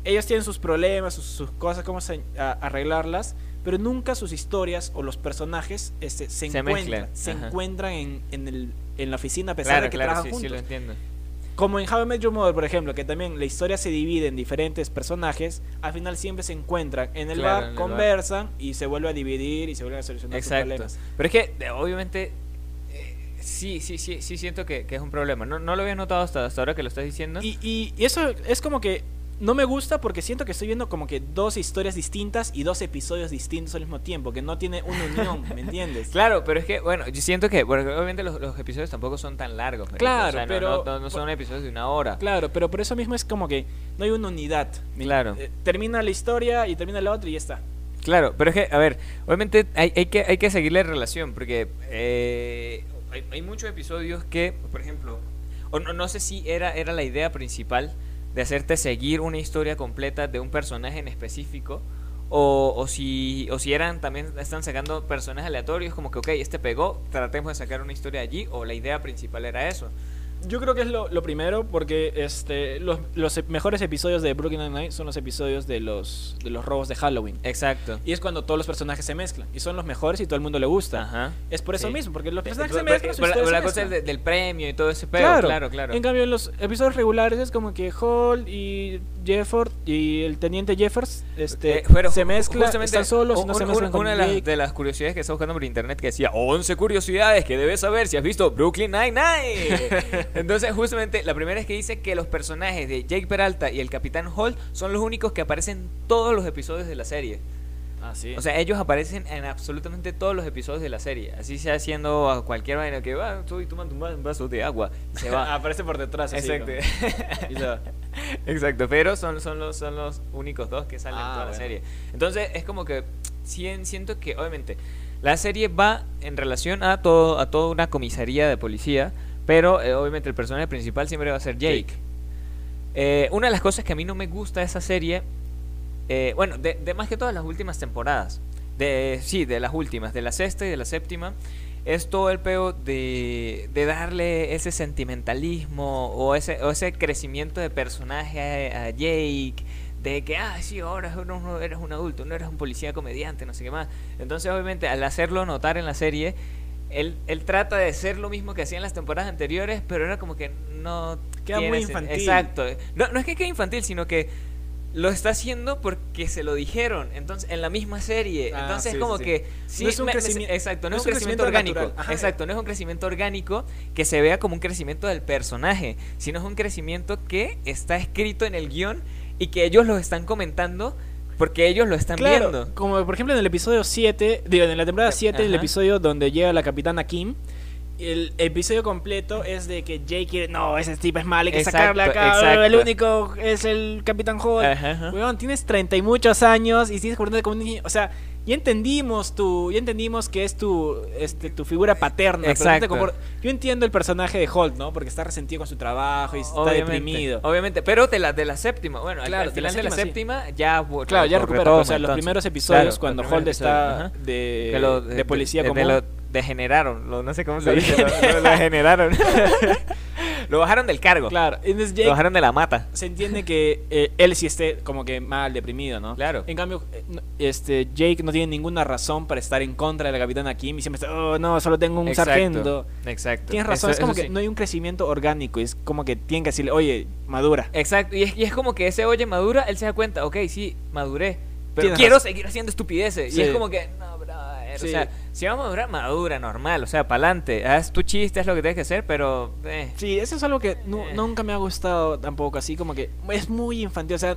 ellos tienen sus problemas, sus, sus cosas, cómo se- a- arreglarlas, pero nunca sus historias o los personajes este, se, Se encuentran, se encuentran en, en, el, en la oficina a pesar Claro, de que claro, trabajan sí, sí, juntos. lo entiendo. Como en How I Met Your Mother, por ejemplo, que también la historia se divide en diferentes personajes, al final siempre se encuentran en el Claro, bar, en el conversan y se vuelve a dividir y se vuelven a solucionar sus Exacto. problemas. Pero es que, obviamente, eh, sí, sí, sí, sí siento que, que es un problema. No, no lo había notado hasta, hasta ahora que lo estás diciendo. Y, y- y eso es como que no me gusta porque siento que estoy viendo como que dos historias distintas y dos episodios distintos al mismo tiempo, que no tiene una unión, ¿me entiendes? Claro, pero es que, bueno, yo siento que, porque obviamente los, los episodios tampoco son tan largos. marico. Claro, O sea, no- pero- No, no son episodios de una hora. Claro, pero por eso mismo es como que no hay una unidad. ¿me- Claro. eh, termina la historia y termina la otra y ya está. Claro, pero es que, a ver, obviamente hay, hay que, hay que seguirle relación, porque eh, hay, hay muchos episodios que, por ejemplo, o no, no sé si era, era la idea principal de hacerte seguir una historia completa de un personaje en específico, o, o si, o si eran también están sacando personajes aleatorios, como que, ok, este pegó, tratemos de sacar una historia allí, o la idea principal era eso. Yo creo que es lo, lo primero porque este los, los e- mejores episodios de Brooklyn Nine-Nine son los episodios de los de los robos de Halloween. Exacto. Y es cuando todos los personajes se mezclan y son los mejores y todo el mundo le gusta. Ajá. Es por eso Sí. mismo, porque los personajes se mezclan, pero la- cosa de- del premio y todo ese pedo, Claro, claro, claro. En cambio, en los episodios regulares es como que Hall y Jefford y el teniente Jeffers este, Eh, pero se mezclan, están solos, y no un- se un- mezclan con Una de las, de las curiosidades que estaba buscando por internet que decía 11 curiosidades que debes saber si has visto Brooklyn Nine-Nine. Entonces, justamente, la primera es que dice que los personajes de Jake Peralta y el Capitán Holt son los únicos que aparecen en todos los episodios de la serie. Ah, sí. O sea, ellos aparecen en absolutamente todos los episodios de la serie. Así sea haciendo a cualquier vaina que va, estoy tomando un va- un vaso de agua y se va. aparece por detrás. Exacto. va. Exacto, pero son, son, los, son los únicos dos que salen en Ah, toda la serie. Entonces es como que sien- siento que obviamente la serie va en relación a todo a toda una comisaría de policía, pero eh, obviamente el personaje principal siempre va a ser Jake. Jake. Eh, una de las cosas que a mí no me gusta de esa serie, eh, bueno, de, de más que todas las últimas temporadas, de sí, de las últimas, de la sexta y de la séptima, es todo el peo de, de darle ese sentimentalismo o ese, o ese crecimiento de personaje a, a Jake, de que, ah, sí, ahora un, eres un adulto, no eres un policía comediante, no sé qué más. Entonces, obviamente, al hacerlo notar en la serie, él, él trata de ser lo mismo que hacía en las temporadas anteriores, pero era como que no... Queda muy infantil. Exacto. No, no es que quede infantil, sino que lo está haciendo porque se lo dijeron. Entonces, en la misma serie. Ah, Entonces, sí, como sí, que. Sí, No es un me- me- crecimi- exacto, no, no es es un crecimiento, crecimiento orgánico. Exacto, no es un crecimiento orgánico que se vea como un crecimiento del personaje, sino es un crecimiento que está escrito en el guion y que ellos lo están comentando porque ellos lo están Claro, viendo. como por ejemplo en el episodio 7, digo, en la temporada 7, el episodio donde llega la capitana Kim, el episodio completo es de que Jake quiere, no, ese tipo es mal, hay que Exacto, sacarla acá, exacto. el único es el Capitán ajá. Weón, tienes 30 y muchos años y sigues comportándote como un niño, o sea, ya entendimos tu, ya entendimos que es tu, este, tu figura paterna, pero no Exacto. compor- yo entiendo el personaje de Holt, ¿no? Porque está resentido con su trabajo y está Obviamente, deprimido. Obviamente, pero de la, de la séptima, bueno, al- Claro, de la final de la séptima, ya Claro, ya retoma, o sea, los entonces. primeros episodios Claro, cuando Holt está de, Que lo- de policía común. lo degeneraron, lo- no sé cómo se dice, lo degeneraron. Lo bajaron del cargo. Claro, entonces Lo Jake bajaron de la mata. se entiende que eh, él sí esté como que mal, deprimido, ¿no? Claro. En cambio, eh, este Jake no tiene ninguna razón para estar en contra de la capitana Kim y siempre está, oh no, solo tengo un Exacto, sargento. Exacto. Tienes razón, Eso- es como que sí. no hay un crecimiento orgánico, es como que tienen que decirle, oye, madura. Exacto, y es, y es como que ese oye madura, él se da cuenta, ok, sí, maduré, pero quiero razón. seguir haciendo estupideces. Sí. Y es como que, no, Sí. o sea, si vamos a madurar, madura, normal, o sea, pa'lante, haz tu chiste, haz lo que tienes que hacer, pero, eh, Sí, eso es algo que Eh. nunca me ha gustado tampoco, así como que es muy infantil, o sea,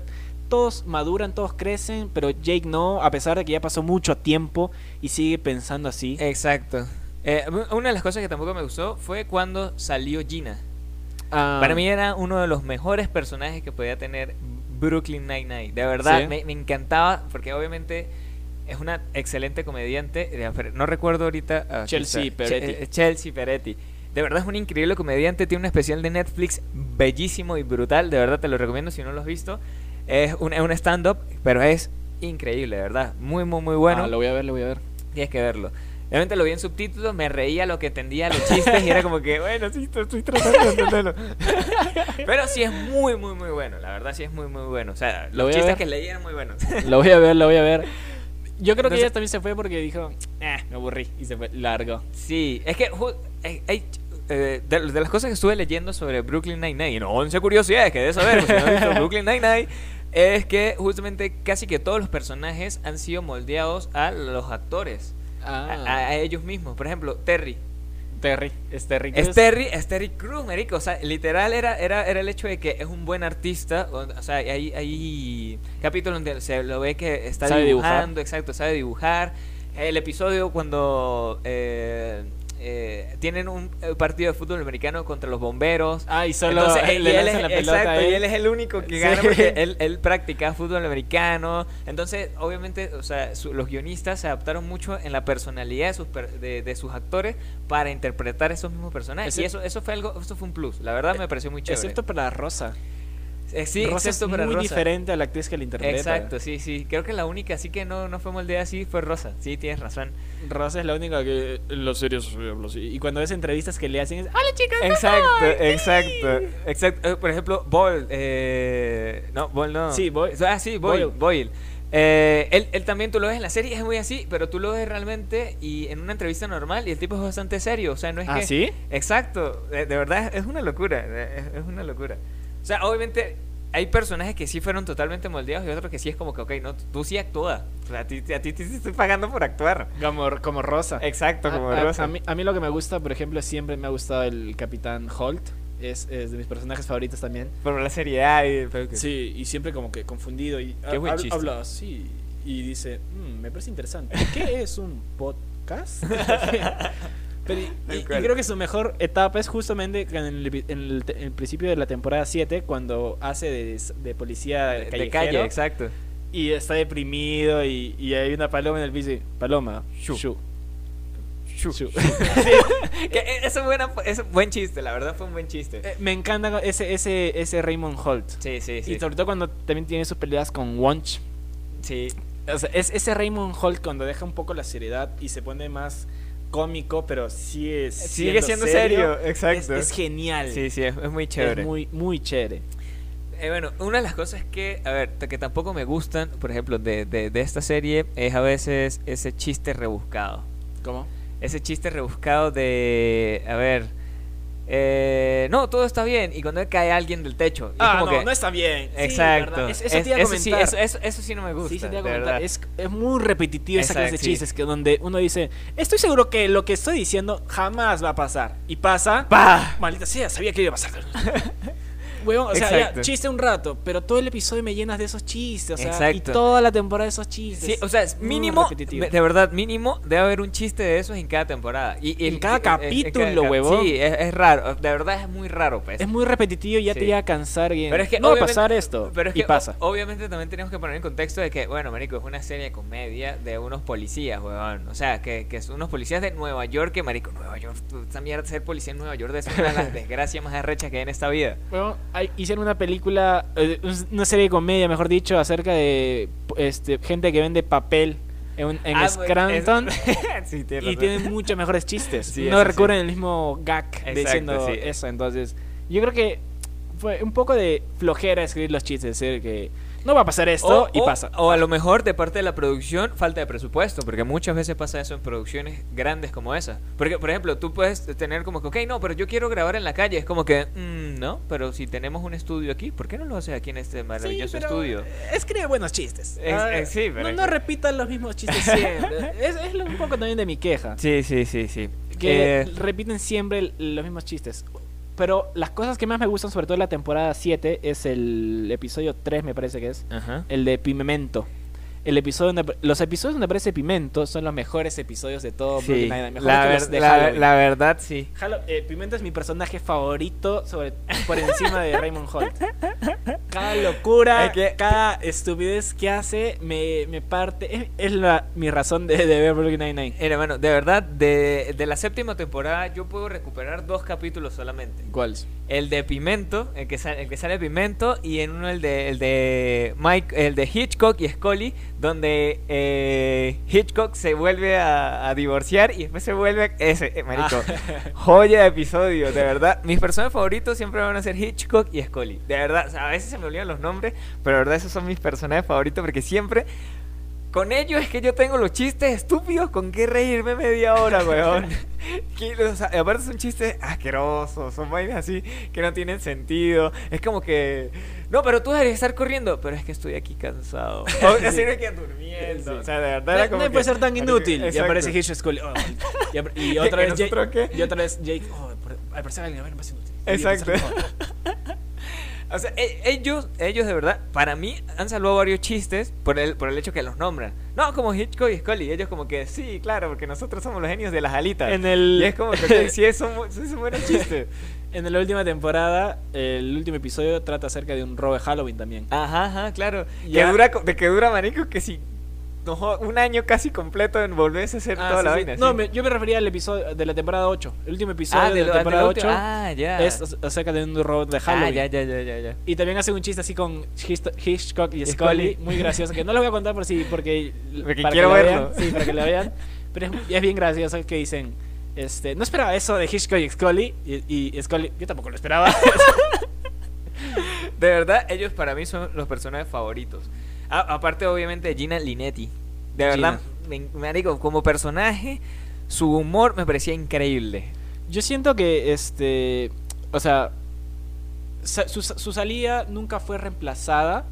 todos maduran, todos crecen, pero Jake no, a pesar de que ya pasó mucho tiempo y sigue pensando así. exacto. Eh, una de las cosas que tampoco me gustó fue cuando salió Gina. Ah, Para mí era uno de los mejores personajes que podía tener Brooklyn Nine-Nine. De verdad, Sí. me, me encantaba porque obviamente es una excelente comediante. Eh, No recuerdo ahorita. ah, Chelsea está. Peretti. Che- eh, Chelsea Peretti. De verdad es un increíble comediante. Tiene un especial de Netflix bellísimo y brutal. De verdad te lo recomiendo si no lo has visto. Es un, es un stand-up, pero es increíble, de verdad. Muy, muy, muy bueno. ah, lo voy a ver, lo voy a ver. Tienes que verlo. Obviamente lo vi en subtítulos, me reía lo que entendía los chistes y era como que, bueno, sí, estoy- tratando de entenderlo. Pero sí es muy, muy, muy bueno. La verdad sí es muy, muy bueno. O sea, Lo los chistes ver. que leí eran muy buenos. Lo voy a ver, lo voy a ver. Yo creo que ella también se fue porque dijo, eh, me aburrí y se fue largo. Sí, es que hay, eh, de, de las cosas que estuve leyendo sobre Brooklyn Nine-Nine, no, 11 curiosidades que debes saber, si no has visto Brooklyn Nine-Nine, es que justamente casi que todos los personajes han sido moldeados a los actores, a, Ah, a- a ellos mismos. Por ejemplo, Terry. Terry, es Terry. Es Crews. Terry, es Terry Crews, marico. O sea, literal era, era, era el hecho de que es un buen artista. O, sea, hay, hay capítulos donde se lo ve que está Sabe dibujar. dibujando, exacto, sabe dibujar. El episodio cuando eh, eh, tienen un eh, partido de fútbol americano contra los bomberos. Ah, y solo Entonces, y le él lanzan es, la pelota exacto, a y él. es el único que Sí. gana porque él, él practica fútbol americano. Entonces, obviamente, o sea, su- los guionistas se adaptaron mucho en la personalidad de sus, per- de, de sus actores para interpretar esos mismos personajes. y eso, eso fue algo, eso fue un plus. La verdad me pareció muy chévere. Excepto para Rosa. Eh, sí, Rosa es muy Rosa. diferente a la actriz que la interpreta. Exacto, sí, sí. Creo que la única así que no, no fue moldeada así fue Rosa. Sí, tienes razón. Rosa es la única que en habla así. Y cuando ves entrevistas que le hacen es, ¡Hola chicas! Exacto, exacto, exacto. Eh, por ejemplo, Boyle, eh, no, Boyle no. Sí, Boyle. Ah, sí, Boyle, Boyle. Boyle. Eh, él, él también tú lo ves en la serie, es muy así, pero tú lo ves realmente y en una entrevista normal y el tipo es bastante serio, o sea, no es ¿Ah, que... sí? Exacto, de, de verdad es una locura, es una locura. O sea, obviamente hay personajes que sí fueron totalmente moldeados y otros que sí es como que, ok, no, tú sí actúas, o sea, a ti, a ti te estoy pagando por actuar. Como, como Rosa. Exacto, como a, Rosa. a mí, a mí lo que me gusta, por ejemplo, siempre me ha gustado el Capitán Holt. Es, es de mis personajes favoritos también. Por la seriedad y... que- Sí, y siempre como que confundido. Y Qué buen chiste. habla así y dice, "Mm, me parece interesante. ¿Qué es un podcast? Pero, y, creo que su mejor etapa es justamente en el, en el te- en el principio de la temporada 7, cuando hace de, de policía de, calle, exacto. y está deprimido y, y hay una paloma en el piso y, paloma, Shu. shu, Shu. shu". Que e- es un, buena, es un buen chiste, la verdad fue un buen chiste. Eh, Me encanta ese, ese, ese Raymond Holt. Sí, sí, sí. Y sobre todo cuando también tiene sus peleas con Wunch. Sí, O sea, es ese Raymond Holt cuando deja un poco la seriedad y se pone más cómico, pero sigue, Sigue siendo serio, exacto. Es, es genial. sí, sí, es, es muy chévere. Es muy, muy chévere. Eh, bueno, una de las cosas que, a ver, que tampoco me gustan, por ejemplo, de, de, de esta serie, es a veces ese chiste rebuscado. ¿Cómo? Ese chiste rebuscado de, a ver, eh, no, todo está bien, y cuando cae alguien del techo. es Ah, como no, que- no está bien. Exacto. eso Es- te iba a eso sí, comentar. eso, eso- eso sí no me gusta. Sí, sí, te iba a de comentar. verdad. Es, es muy repetitivo esa clase de chistes que donde uno dice, estoy seguro que lo que estoy diciendo jamás va a pasar. Y pasa. ¡Pah! Maldita sea, sabía que iba a pasar. Huevón, o sea, ya, Exacto. chiste un rato, pero todo el episodio me llenas de esos chistes, o sea, y Exacto. toda la temporada de esos chistes. Sí, o sea, es mínimo, de verdad, mínimo, debe haber un chiste de esos en cada temporada. Y, y En cada capítulo, en cada- huevón. Sí, es, es raro, de verdad es muy raro, pues. Es muy repetitivo y ya Sí. te llega a cansar. Y Pero es que no va a pasar esto. Pero es y que pasa. o- obviamente también tenemos que poner en contexto de que, bueno, marico, es una serie de comedia de unos policías, weón. O sea, que, que son unos policías de Nueva York, que marico, Nueva York, esa mierda ser policía en Nueva York es una de las desgracias más arrechas que hay en esta vida. Huevón, hay- hicieron una película, eh, una serie de comedia, mejor dicho, acerca de este, gente que vende papel en, en Ah, Scranton. es- sí, Y razón. tienen muchos mejores chistes. Sí, no recurren el mismo gag Exacto, diciendo sí. eso. Entonces, Yo creo que fue un poco de flojera escribir los chistes, decir que no va a pasar esto O- y o- pasa. O a lo mejor de parte de la producción, falta de presupuesto, porque muchas veces pasa eso en producciones grandes como esa. Porque, por ejemplo, tú puedes tener como que, ok, no, pero yo quiero grabar en la calle. Es como que, "Mm, no, pero si tenemos un estudio aquí, ¿por qué no lo haces aquí en este maravilloso pero estudio? Escribe buenos chistes. Es- Ah, es- sí, pero no, no repitan los mismos chistes siempre. es, un poco también de mi queja. Sí, sí, sí, sí. Que Eh, repiten siempre los mismos chistes. Pero las cosas que más me gustan, sobre todo en la temporada 7, es el episodio 3, me parece que es. ajá. El de Pimento. El episodio donde, los episodios donde aparece Pimento son los mejores episodios de todo Sí, mejores la, que ver- los de la- la verdad, sí. Halo- eh, Pimento es mi personaje favorito sobre, por encima de Raymond Holt. Cada locura, que- cada estupidez que hace me, me parte. Es, es la, mi razón de, de ver Brooklyn Nine-Nine. Hermano, de verdad, de, de la séptima temporada yo puedo recuperar dos capítulos solamente. ¿Cuál? El de Pimento, el que sale, el que sale Pimento, y en uno el de, el de Mike, el de Hitchcock y Scully, donde eh, Hitchcock se vuelve a, a divorciar y después se vuelve ese, eh, marico, joya de episodio, de verdad. Mis personajes favoritos siempre van a ser Hitchcock y Scully, de verdad. o sea, a veces se me olvidan los nombres, pero de verdad esos son mis personajes favoritos porque siempre con ellos es que yo tengo los chistes estúpidos con que reírme media hora, weón. Que, o sea, aparte son chistes asquerosos, son vainas así que no tienen sentido. Es como que, no, pero tú deberías estar corriendo, pero es que estoy aquí cansado. O así me quedan durmiendo. Sí. O sea, de verdad No, era no como puede que- ser tan inútil. Y aparece Hitch Scully. oh, y, y ¿Que otra vez Jake. Y otra vez Jake. Oh, parecer alguien a ver, inútil. Exacto. O sea, e- ellos, ellos de verdad, para mí han salvado varios chistes por el, por el hecho que los nombran. No, como Hitchcock y Scully. Ellos como que, sí, claro, porque nosotros somos los genios de las alitas. En el- Y es como que, sí, es un, bu- sí, es un buen chiste. En la última temporada, el último episodio trata acerca de un robo de Halloween también. Ajá, ajá, claro. Que dura, de que dura, marico, que si... No, un año casi completo en volverse a hacer Ah, toda sí, la sí. vaina. No, me- yo me refería al episodio de la temporada 8. El último episodio ah, de, de la lo- de temporada lo 8 último. Ah, ya. es ac- acerca de un robo de Ah, Halloween. ya, ya, ya, ya, ya. Y también hace un chiste así con Hitch- Hitchcock y Scully, muy gracioso, que no lo voy a contar por si, porque, Porque para quiero que verlo. Vean, sí, para que la vean. Pero es, es bien gracioso que dicen, este, no esperaba eso de Hitchcock y Scully. Y, y Scully, yo tampoco lo esperaba. De verdad, ellos para mí son los personajes favoritos. A- aparte, obviamente, de Gina Linetti. De verdad, me, me digo, como personaje, su humor me parecía increíble. Yo siento que, este, o sea, su, su salida nunca fue reemplazada.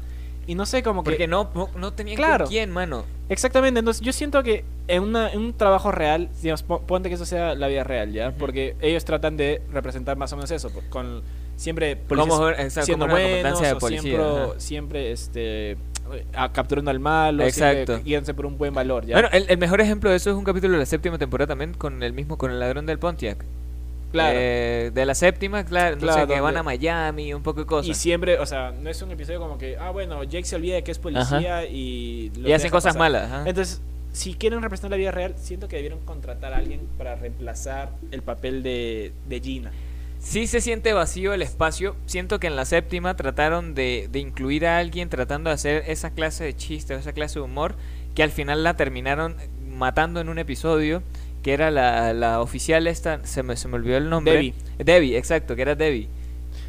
Y no sé cómo que... Porque no, no, no tenían Claro. con quién, mano. Exactamente, entonces yo siento que en, una, en un trabajo real, digamos, po- ponte que eso sea la vida real, ¿ya? Porque ellos tratan de representar más o menos eso, con siempre policías siendo buenos de o policía. siempre, ajá. siempre este, a- capturando al malo, Exacto. guiándose por un buen valor, ¿ya? Bueno, el, el mejor ejemplo de eso es un capítulo de la séptima temporada también con el mismo, con el ladrón del Pontiac. claro. Eh, de la séptima, claro, entonces Claro, que van a Miami, un poco de cosas. y siempre, o sea, no es un episodio como que, ah, bueno, Jake se olvida de que es policía y... lo y hacen cosas pasar. malas. ajá. Entonces, si quieren representar la vida real, siento que debieron contratar a alguien para reemplazar el papel de, de Gina. Sí se siente vacío el espacio. Siento que en la séptima trataron de, de incluir a alguien tratando de hacer esa clase de chistes, esa clase de humor, que al final la terminaron matando en un episodio, que era la, la oficial esta, se me, se me olvidó el nombre. Debbie. Debbie, exacto, que era Debbie.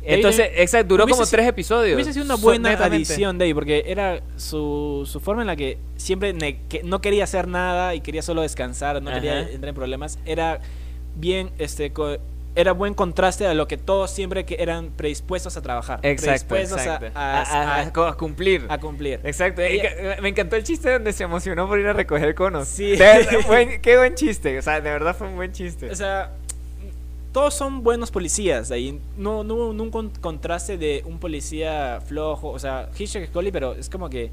Entonces, exacto, duró como tres episodios. Hubiese sido una buena adición de ahí, porque era su, su forma en la que siempre ne- que no quería hacer nada y quería solo descansar, no quería entrar en problemas. Era bien, este, co- era buen contraste a lo que todos siempre que eran predispuestos a trabajar. Exacto, predispuestos a- exacto. A, A- a- a- a- a cumplir. a cumplir. Exacto, Ella- que- me encantó el chiste donde se emocionó por ir a recoger conos. Sí. Buen- qué buen chiste, o sea, de verdad fue un buen chiste. O sea, todos son buenos policías ahí. No, no hubo un con- contraste de un policía flojo. O sea, Hitchcock Scully, pero es como que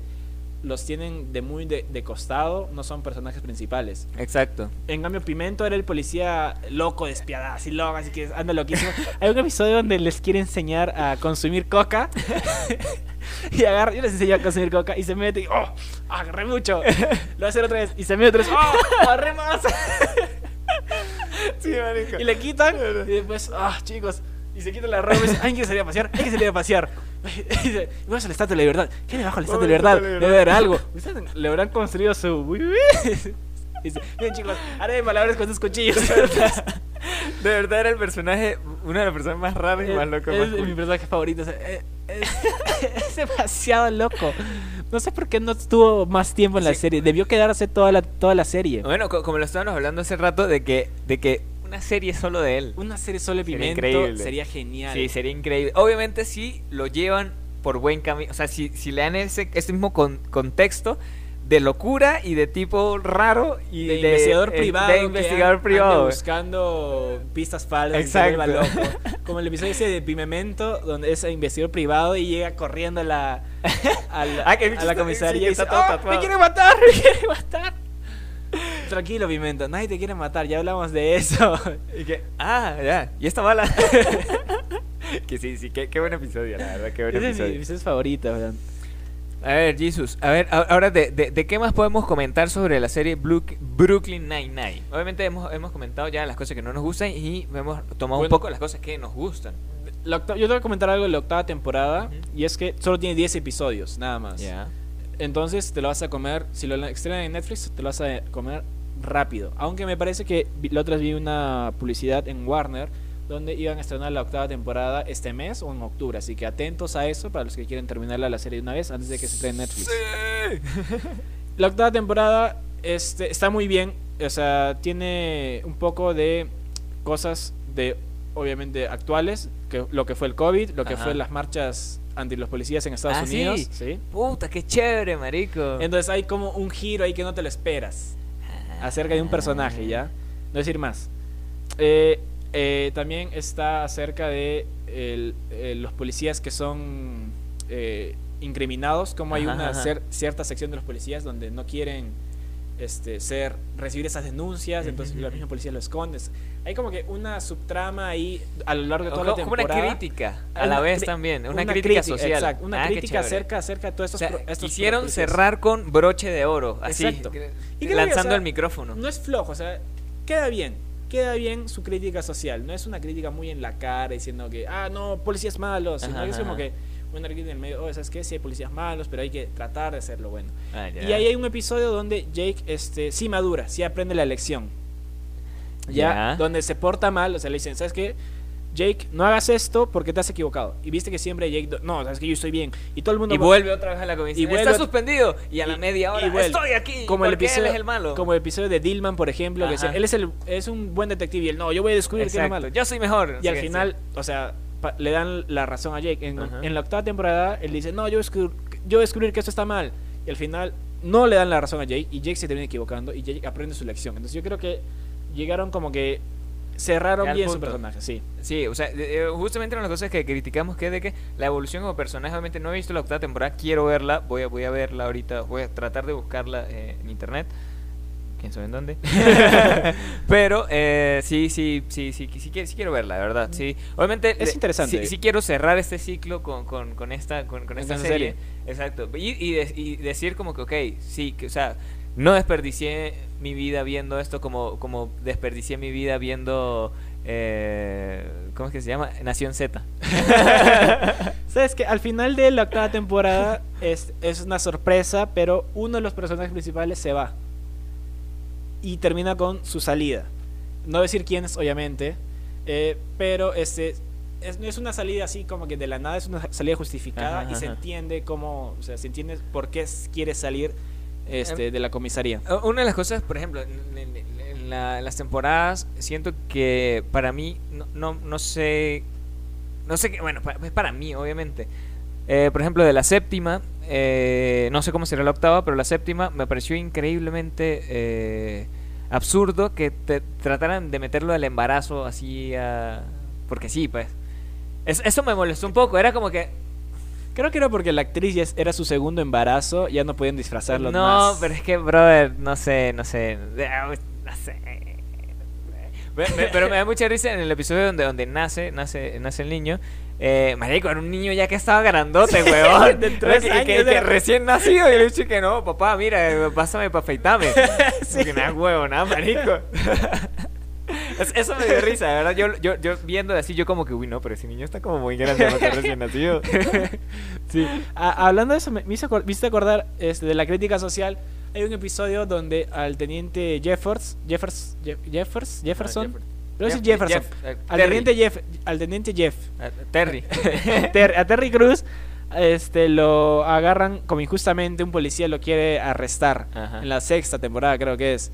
los tienen de muy de, de costado, no son personajes principales. Exacto. En cambio, Pimento era el policía loco, despiadado, así loco, así que anda loquísimo. Hay un episodio donde les quiere enseñar a consumir coca. y agarra, yo les enseño a consumir coca y se mete y ¡oh! Agarré mucho. Lo hacer otra vez y se mete otra vez. ¡Oh! Agarré más. Sí, y le quitan y después, ah, chicos. Y se quita la ropa y dice, hay que salir a pasear, hay que salir a pasear. Vamos a la Estatua de la Libertad. ¿Qué de la Estatua de la a Libertad? De Debe haber algo. Ustedes le habrán construido su... Dice, Bien chicos, haré malabares con sus cuchillos. De verdad era el personaje, una de las personas más raras y más locas. Es, mi personaje favorito. es, es, demasiado loco. No sé por qué no estuvo más tiempo en la serie. Debió quedarse toda la, toda la serie. Bueno, como lo estábamos hablando hace rato, de que, de que una serie solo de él. Una serie solo de Pimento sería, genial. Sí, sería increíble. Obviamente si lo llevan por buen camino. O sea, si, si le dan ese, ese mismo contexto de locura y de tipo raro y de, investigador privado. De investigador privado. buscando pistas falsas. Exacto. Loco. Como el episodio ese de Pimemento, donde es investigador privado y llega corriendo a la, a la, ah, a la comisaría y dice, oh, ¡Me quiere matar! ¡Me quiere matar! Tranquilo, Pimento, nadie te quiere matar, ya hablamos de eso. Y que, ah, ya, y esta bala. que sí, sí, qué, qué, buen episodio, la verdad, qué buen Ese episodio. Es mi episodio favorito, ¿verdad? A ver, Jesus, a ver, ahora de, de, qué más podemos comentar sobre la serie Brooklyn Nine-Nine. Obviamente hemos, hemos comentado ya las cosas que no nos gustan y hemos tomado un poco las cosas que nos gustan. yo te voy a comentar algo de la octava temporada y es que solo tiene 10 episodios, nada más. Ya. Entonces te lo vas a comer, si lo estrenan en Netflix, te lo vas a comer rápido. Aunque me parece que la otra vez vi una publicidad en Warner donde iban a estrenar la octava temporada este mes o en octubre. Así que atentos a eso para los que quieren terminarla la serie de una vez antes de que se estrene en Netflix. la octava temporada este, está muy bien. O sea, tiene un poco de cosas de, obviamente, actuales. Que, lo que fue el COVID, lo que fue las marchas ante los policías en Estados ah, Unidos. ¿sí? Puta, qué chévere, marico. Entonces hay como un giro ahí que no te lo esperas. Acerca de un personaje, ¿ya? No decir más. Eh, eh, también está acerca de eh, los policías que son eh, incriminados, como hay una cierta sección de los policías donde no quieren este, ser recibir esas denuncias, entonces la misma policía lo esconde. Hay como que una subtrama ahí a lo largo de toda la temporada. Como una crítica, a la vez también, una, crítica, social. Exacto, una ah, crítica acerca, acerca de todos estos, Quisieron cerrar con broche de oro, así, y lanzando el micrófono. No es flojo, o sea, queda bien queda bien su crítica social. No es una crítica muy en la cara diciendo que, ah, no, policías malos, sino que es como que una crítica en el medio, oh, ¿sabes qué? Sí hay policías malos, pero hay que tratar de hacerlo bueno. Ah, y ahí hay un episodio donde Jake este, sí madura, sí aprende la lección. Ya, donde se porta mal, o sea, le dicen, ¿sabes qué? Jake, no hagas esto porque te has equivocado. Y viste que siempre Jake, no, sabes que yo estoy bien. Y todo el mundo. Y vuelve otra vez a la comisión. Y está suspendido. Y a la media hora, estoy aquí. Como el episodio, él es el malo. Como el episodio de Dillman, por ejemplo, que él es, el, es un buen detective y él, no, yo voy a descubrir que es malo. Yo soy mejor. Y al final, o sea, le dan la razón a Jake. En, la octava temporada, él dice, no, yo voy a descubrir que esto está mal. Y al final, no le dan la razón a Jake y Jake se termina equivocando y Jake aprende su lección. Entonces yo creo que llegaron como que cerraron bien su personaje, sí. Sí, o sea, justamente una de las cosas que criticamos que es de que la evolución como personaje, obviamente no he visto la octava temporada, quiero verla, voy a, voy a verla ahorita, voy a tratar de buscarla eh, en internet. Quién sabe en dónde. Pero eh, sí, sí, sí, sí, sí, sí, quiero verla, de verdad. Sí. Obviamente es interesante. Sí, quiero cerrar este ciclo con, con, con esta, con, con esta serie. Exacto. Y, y, y, decir como que, ok, sí, que, o sea, no desperdicié mi vida viendo esto como, como desperdicié mi vida viendo... Eh, ¿Cómo es que se llama? Nación Z. Sabes que al final de la octava temporada es, es una sorpresa, pero uno de los personajes principales se va. Y termina con su salida. No decir quién es, obviamente. Eh, pero este es, es una salida así como que de la nada, es una salida justificada y se entiende cómo, o sea, se entiende por qué quiere salir este, de la comisaría. Una de las cosas, por ejemplo, en, las temporadas, siento que para mí, no, no, no sé, no sé qué, bueno, es para mí, obviamente. Eh, por ejemplo, de la séptima, eh, no sé cómo será la octava, pero la séptima me pareció increíblemente eh, absurdo que te trataran de meterlo al embarazo así a... Porque sí, pues. eso me molestó un poco, era como que Creo que era porque la actriz ya era su segundo embarazo, ya no podían disfrazarlo no, más. No, pero es que, brother, no sé, no sé. No sé. pero me da mucha risa en el episodio donde, donde nace, nace, nace el niño. Eh, marico, era un niño ya que estaba grandote, weón. de tres años, que, recién nacido. Y le dije que no, papá, mira, pásame para afeitarme. sí. Que nada, huevo, nada, marico. Eso me dio risa, verdad. Yo, yo, yo viendo así, yo como que, uy, no, pero ese niño está como muy grande para recién nacido. sí. hablando de eso, me, hizo, acordar este, de la crítica social. Hay un episodio donde al teniente Jeffers, Jeffers, Jeffers, Jefferson, Pero es Jeff- Jefferson. Jeff, eh, al, teniente Jeff, al teniente Jeff. Eh, Terry. Ter- a Terry Cruz este, lo agarran como injustamente, un policía lo quiere arrestar. Ajá. En la sexta temporada creo que es.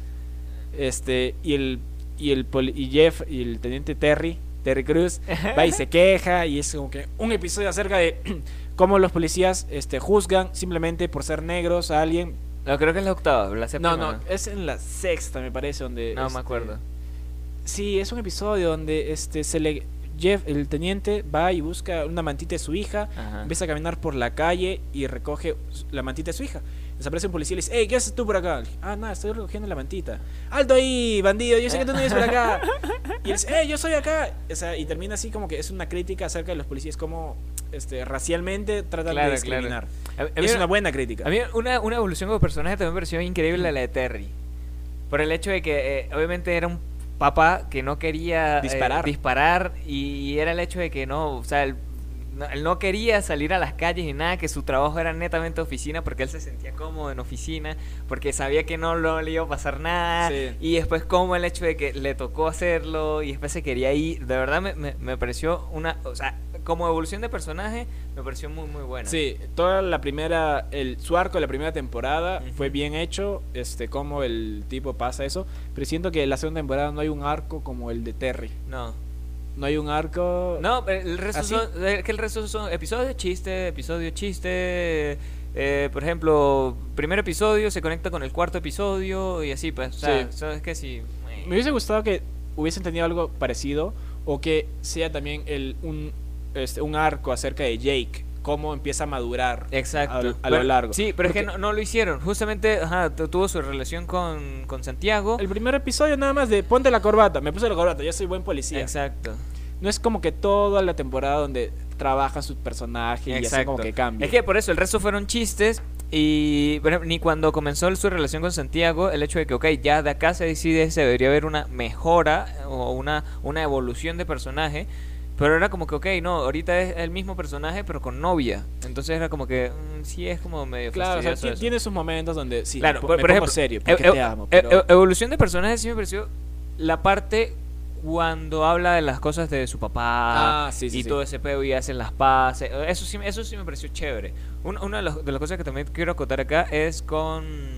Este, y el, y el y Jeff y el teniente Terry, Terry Cruz, va y se queja y es como que un episodio acerca de cómo los policías este, juzgan simplemente por ser negros a alguien. No, creo que es la octava, la séptima. No, no, es en la sexta me parece donde... No este, me acuerdo. Sí, es un episodio donde este se le Jeff, el teniente, va y busca una mantita de su hija, Ajá. empieza a caminar por la calle y recoge la mantita de su hija. Desaparece un policía y le dice, hey, ¿qué haces tú por acá? Ah, nada, estoy recogiendo la mantita. ¡Alto ahí, bandido! Yo sé que tú no vives por acá. Y él dice, hey, yo soy acá. O sea, y termina así como que es una crítica acerca de los policías, como este, racialmente tratan Claro, de discriminar. A- a mí Es una- una buena crítica. A mí una, una evolución como personaje también me pareció increíble la de Terry. Por el hecho de que eh, obviamente era un papá que no quería eh, Disparar. disparar y era el hecho de que no, o sea, él no, él no quería salir a las calles ni nada, que su trabajo era netamente oficina porque él se sentía cómodo en oficina, porque sabía que no lo- le iba a pasar nada Sí. y después como el hecho de que le tocó hacerlo y después se quería ir, de verdad me, me, me pareció una, o sea, como evolución de personaje me pareció muy muy buena. Sí, toda la primera, el, su arco de la primera temporada Ujú. fue bien hecho, este, como el tipo pasa eso, pero siento que en la segunda temporada no hay un arco como el de Terry. No. No hay un arco... No, pero el resto son, que el resto son episodios de chiste, episodio chiste. eh, por ejemplo, primer episodio se conecta con el cuarto episodio y así, pues. O sea, Sí. sabes que sí. Me hubiese gustado que hubiesen tenido algo parecido o que sea también el, un, este, un arco acerca de Jake, cómo empieza a madurar Exacto. a, a lo largo. Sí, pero es que no, no lo hicieron. Justamente, ajá, tu- tuvo su relación con, con Santiago. El primer episodio nada más de ponte la corbata, me puse la corbata, yo soy buen policía. Exacto. No es como que toda la temporada donde trabaja su personaje y así como que cambia. Es que por eso el resto fueron chistes y ni cuando comenzó su relación con Santiago, el hecho de que, ok, ya de acá se decide, se debería haber una mejora o una, una evolución de personaje, pero era como que, ok, no, ahorita es el mismo personaje pero con novia, entonces era como que, mm, sí es como medio Claro, o sea, fastidioso ti- eso. tiene sus momentos donde sí, Claro, por, me por pongo ejemplo, serio, e- porque e- te amo. e- pero- evolución de personajes sí me pareció la parte cuando habla de las cosas de su papá Ah, sí, sí, y sí. todo ese pedo y hacen las paces. Eso sí, eso sí me pareció chévere. Un- una de, las- de las cosas que también quiero acotar acá es con...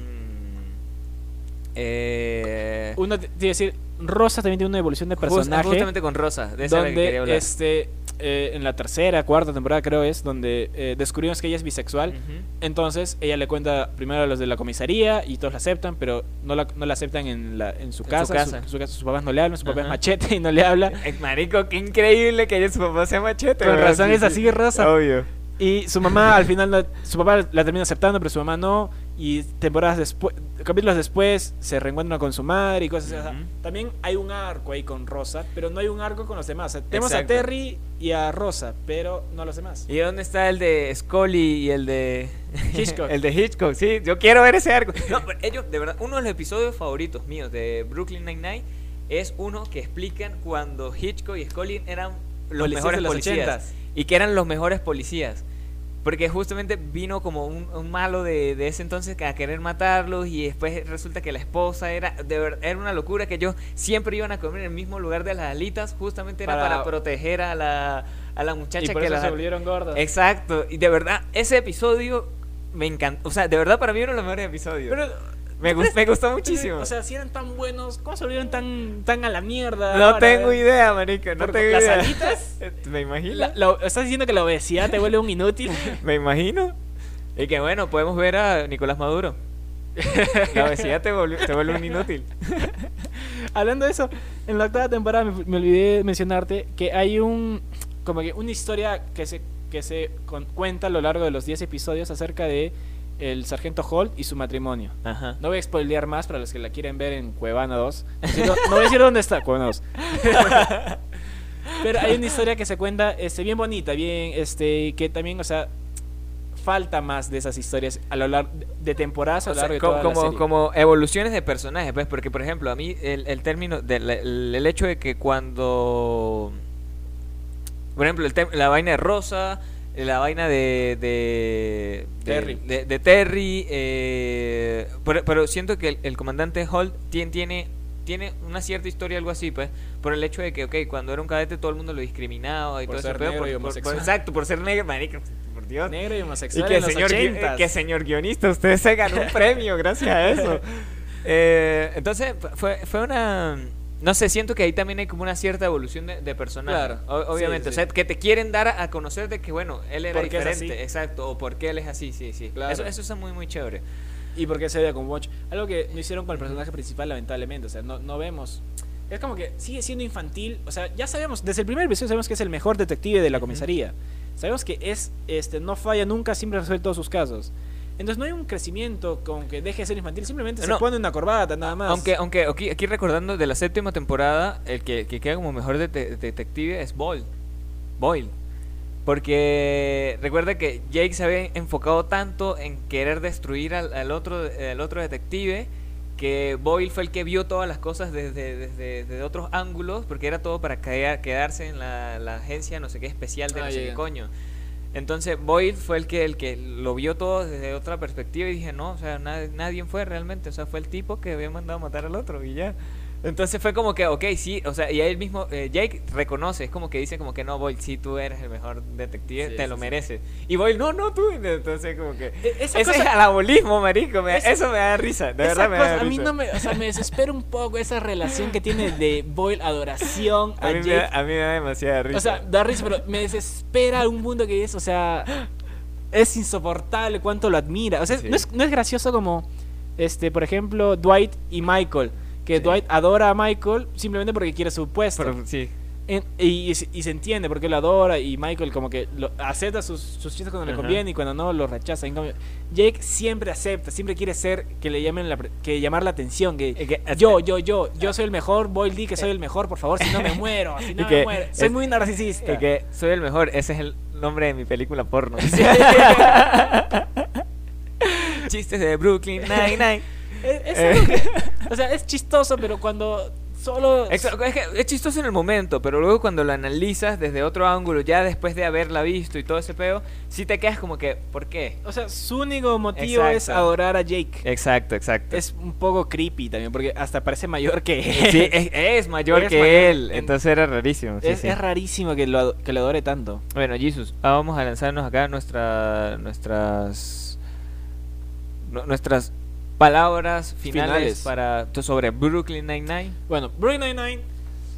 Eh, Uno te decir, Rosa también tiene una evolución de personaje. justamente con Rosa, de esa era la que quería donde hablar. este eh, en la tercera, cuarta temporada creo es, donde eh, descubrimos que ella es bisexual. Entonces ella le cuenta primero a los de la comisaría y todos la aceptan, pero no la, no la aceptan en, la, en su En su casa. casa. Su, su casa- sus papás no le hablan, su papá es machete y no le habla. Eh, Marico, qué increíble que su papá sea machete. Con razón Sí, es sí. así, Rosa. Obvio. Y su mamá al final, no- su papá la termina aceptando, pero su mamá no. Y temporadas después, capítulos después, se reencuentran con su madre y cosas así. Sea, Ujú. también hay un arco ahí con Rosa, pero no hay un arco con los demás. O sea, tenemos a Exacto. Terry y a Rosa, pero no a los demás. ¿Y dónde está el de Scully y el de Hitchcock. el de Hitchcock, sí, yo quiero ver ese arco. No, pero ellos, de verdad, uno de los episodios favoritos míos de Brooklyn Nine-Nine es uno que explican cuando Hitchcock y Scully eran los Policías mejores de los policías. 80s. Y que eran los mejores policías. Porque justamente vino como un, un malo de, de ese entonces a querer matarlos y después resulta que la esposa era de ver- era una locura que ellos siempre iban a comer en el mismo lugar de las alitas, justamente era para, Para- proteger a la, a la muchacha y por que eso se volvieron gordas. Exacto, y de verdad, ese episodio me encantó. O sea, de verdad para mí uno de los mejores episodios. Pero, me, gust- me gustó muchísimo. O sea, si eran tan buenos, ¿cómo se volvieron tan, tan a la mierda? no ahora? tengo idea, marica, no tengo las idea. alitas. ¿Me imagino? La- la- ¿Estás diciendo que la obesidad te vuelve un inútil? Me imagino. Y que bueno, podemos ver a Nicolás Maduro. La obesidad te, volvió- te vuelve un inútil. Hablando de eso, en la octava temporada me, me olvidé mencionarte que hay un como que una historia que se que se con- cuenta a lo largo de los 10 episodios acerca de el sargento Holt y su matrimonio. Ajá. No voy a spoilear más para los que la quieren ver en Cuevana 2. Así No, no voy a decir dónde está, Cuevana 2. Pero hay una historia que se cuenta este, bien bonita, bien, este, que también, o sea, falta más de esas historias a lo largo de temporadas a O lo sea, largo de toda la como, serie. como evoluciones de personajes, pues, porque por ejemplo, a mí el, el término, del el, el hecho de que cuando, por ejemplo, el la vaina de Rosa, la vaina de, de, de- Terry. de, de Terry, eh, pero, pero siento que el, el comandante Holt tiene, tiene, tiene una cierta historia, algo así, pues, por el hecho de que, ok, cuando era un cadete todo el mundo lo discriminaba y Por todo ser ese pedo, negro por- y por- por- homosexual. exacto, por ser negro, marica, por Dios. Negro y Y homosexual que en señor, gui- 80s. que señor guionista, usted se ganó un premio gracias a eso. Eh, entonces, fue, fue una... No sé, siento que ahí también hay como una cierta evolución de, de personaje. Claro. O- obviamente, sí, o sea, que te quieren dar a, conocer de que, bueno, él era ¿Por qué diferente. Exacto, o por qué él es así, sí, sí. Claro. Eso, eso está muy, muy chévere. Y porque se veía con Watch. Algo que no hicieron con el personaje principal, lamentablemente. O sea, no, no vemos. Es como que sigue siendo infantil. O sea, ya sabemos, desde el primer episodio sabemos que es el mejor detective de la comisaría. Sabemos que es, este, no falla nunca, siempre resuelve todos sus casos. Entonces no hay un crecimiento con que deje de ser infantil, simplemente No. se pone una corbata, nada más. Aunque, aunque aquí, aquí recordando de la séptima temporada, el que, que queda como mejor dete- detective es Boyle. Boyle. Porque recuerda que Jake se había enfocado tanto en querer destruir al, al otro, al otro detective que Boyle fue el que vio todas las cosas desde, desde, desde otros ángulos, porque era todo para quedar- quedarse en la, la agencia no sé qué especial de Ah, no sé qué coño. Entonces Boyle fue el que el que lo vio todo desde otra perspectiva y dije, no, o sea, na- nadie fue realmente, o sea, fue el tipo que había mandado a matar al otro y ya. Entonces fue como que, ok, sí, o sea, y él mismo, eh, Jake reconoce, es como que dice como que no, Boyle, sí, tú eres el mejor detective, Sí, te sí, lo sí. mereces. Y Boyle, no, no, tú, entonces como que... E- esa Ese cosa- es anabolismo, marico, me- Esa- eso me da risa, de verdad me cosa, da a mí risa. no me, o sea, me desespera un poco esa relación que tiene de Boyle adoración a, a, mí me Jake. da, a mí me da demasiada risa. O sea, da risa, pero me desespera un mundo que es, o sea, es insoportable cuánto lo admira. O sea, no, es, no es gracioso como, este, por ejemplo, Dwight y Michael. Que Sí. Dwight adora a Michael simplemente porque quiere su puesto. Pero, sí. En- y, y se- y se entiende porque lo adora y Michael como que lo, acepta sus, sus chistes cuando le conviene y cuando no los rechaza. En cambio, Jake siempre acepta, siempre quiere ser que le llamen la, que llamar la atención, que, que- yo, yo, yo, yo soy el mejor, Boyle di que soy el mejor, por favor, si no me muero, si no me muero. Soy es- muy narcisista. Y que soy el mejor, ese es el nombre de mi película porno. Chistes de Brooklyn Nine-Nine. Es, es Eh. que- o sea, es chistoso, pero cuando solo... Exacto, Es, que es chistoso en el momento, pero luego cuando lo analizas desde otro ángulo, ya después de haberla visto y todo ese peo, sí te quedas como que, ¿por qué? O sea, su único motivo es Exacto. adorar a Jake. Exacto, exacto. Es un poco creepy también, porque hasta parece mayor que él. Sí, es, es mayor Es que mayor. él, En- entonces era rarísimo. sí, es, sí. es rarísimo que lo, que lo adore tanto. Bueno, Jesus, ahora vamos a lanzarnos acá nuestra, nuestras nu- nuestras palabras finales, Finales. para sobre Brooklyn Nine-Nine. Bueno, Brooklyn Nine-Nine.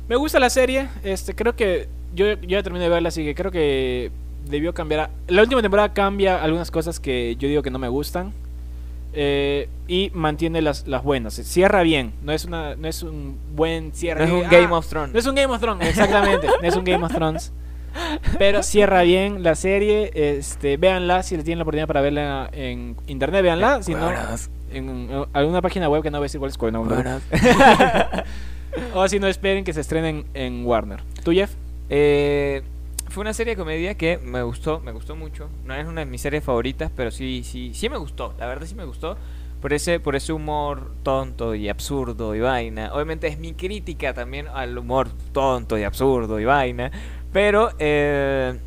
Me gusta la serie. Este, creo que. Yo, yo ya terminé de verla, así que creo que debió cambiar. a- La última temporada cambia algunas cosas que yo digo que no me gustan. eh, y mantiene las, las buenas. Cierra bien. No es, una, no es un buen cierre. No es un Game ah, of Thrones. No es un Game of Thrones, exactamente. no es un Game of Thrones. Pero cierra bien la serie. Este, véanla si le tienen la oportunidad para verla en internet, véanla. Si no, en, en alguna página web que no voy a decir cuál es, no- no- o si no, esperen que se estrenen en Warner. ¿Tú, Jeff? Eh, fue una serie de comedia que me gustó, me gustó mucho. No es una de mis series favoritas, pero sí, sí, sí me gustó. La verdad sí me gustó. Por ese, por ese humor tonto y absurdo y vaina. Obviamente es mi crítica también al humor tonto y absurdo y vaina. Pero eh,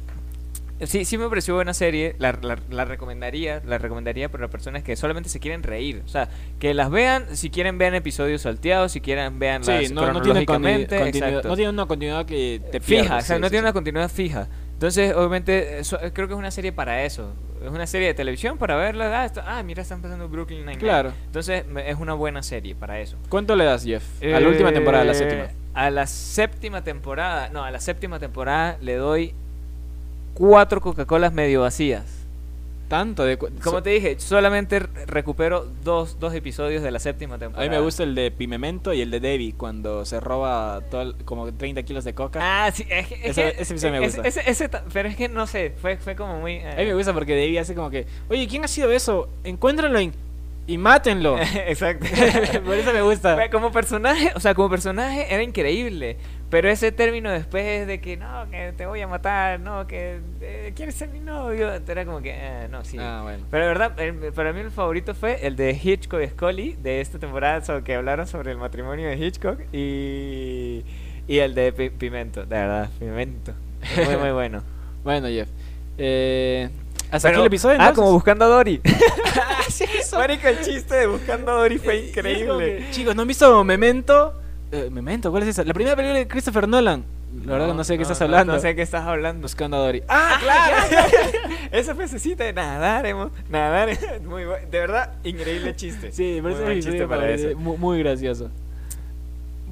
sí, sí me pareció buena serie. La, la, la recomendaría, la recomendaría para personas que solamente se quieren reír. O sea, que las vean, si quieren vean episodios salteados, si quieren vean Sí, no, no tiene, cronológicamente. continuidad, exacto no tiene una continuidad que te fija, o sea, sí, no sí, tiene una continuidad fija. Entonces, obviamente, eso- creo que es una serie para eso. Es una serie de televisión para verla. Ah, ah, mira, están pasando Brooklyn Nine-Nine. Claro. Entonces, es una buena serie para eso. ¿Cuánto le das, Jeff? a la última temporada, a la Eh, séptima. A la séptima temporada, no, a la séptima temporada le doy cuatro Coca-Colas medio vacías. Tanto de... Como so- te dije, solamente re- recupero dos, dos episodios de la séptima A temporada. mí me gusta el de Pimemento y el de Debbie, cuando se roba todo como 30 kilos de coca. Ah, sí, es que, es Ese- ese episodio me gusta. ese- pero es que no sé, fue, fue como muy... eh, A mí me gusta porque Debbie hace como que, oye, ¿quién ha sido eso? Encuéntrenlo y, y mátenlo. Exacto. Por eso me gusta. Como personaje, o sea, como personaje era increíble. Pero ese término después de que no, que te voy a matar, no, que eh, quieres ser mi novio, era como que, eh, no, sí. Ah, bueno. Pero de verdad, el- para mí el favorito fue el de Hitchcock y Scully de esta temporada, so- que hablaron sobre el matrimonio de Hitchcock y, y el de Pi- Pimento, de verdad, Pimento. Muy, muy bueno. Bueno, Jeff. Eh, hasta aquí Pero- el episodio. Ah, como buscando a Dory. Eso. Marico, el chiste de buscando a Dory fue es como increíble. que, chicos, ¿no han visto Memento? Eh, Memento, ¿cuál es esa? La primera película de Christopher Nolan. La verdad que no sé de qué estás no, hablando. No sé de qué estás hablando. Buscando a Dory. Ah, claro. Esa pececita de nadar, hemos, nadar. Muy bu- de verdad, increíble chiste. Sí, me Muy parece mi chiste para eso. Muy, muy gracioso.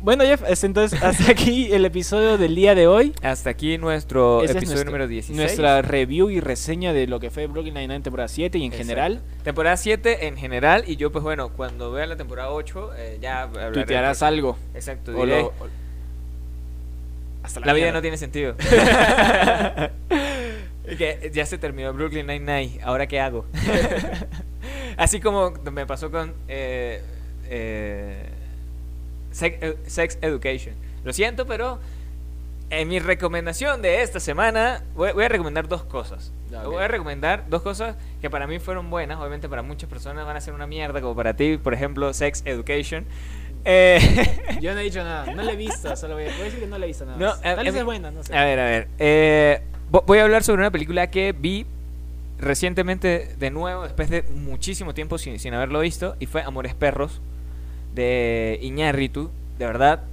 Bueno, Jeff, es entonces hasta aquí el episodio del día de hoy. Hasta aquí nuestro Ese episodio nuestro- número 16. Nuestra review y reseña de lo que fue Brooklyn Nine-Nine temporada 7 y en Exacto. general. Temporada 7 en general. Y yo, pues bueno, cuando vea la temporada 8, eh, ya. Tuitearás algo. Exacto, O diré. lo- o- Hasta La vida mierda. no tiene sentido. Que ya se terminó Brooklyn Nine-Nine. ¿Ahora qué hago? Así como me pasó con eh, eh, sex, eh, Sex Education. Lo siento, pero en mi recomendación de esta semana voy, voy a recomendar dos cosas. Dale. Voy a recomendar dos cosas que para mí fueron buenas. Obviamente para muchas personas van a ser una mierda, como para ti, por ejemplo, Sex Education. Eh, Yo no he dicho nada, no la he visto, solo voy a, voy a decir que no la he visto nada. No, a- Tal a vez es buena, no sé. A ver, a ver. eh, vo- voy a hablar sobre una película que vi recientemente de nuevo, después de muchísimo tiempo sin, sin haberlo visto, y fue Amores Perros, de Iñárritu. De verdad,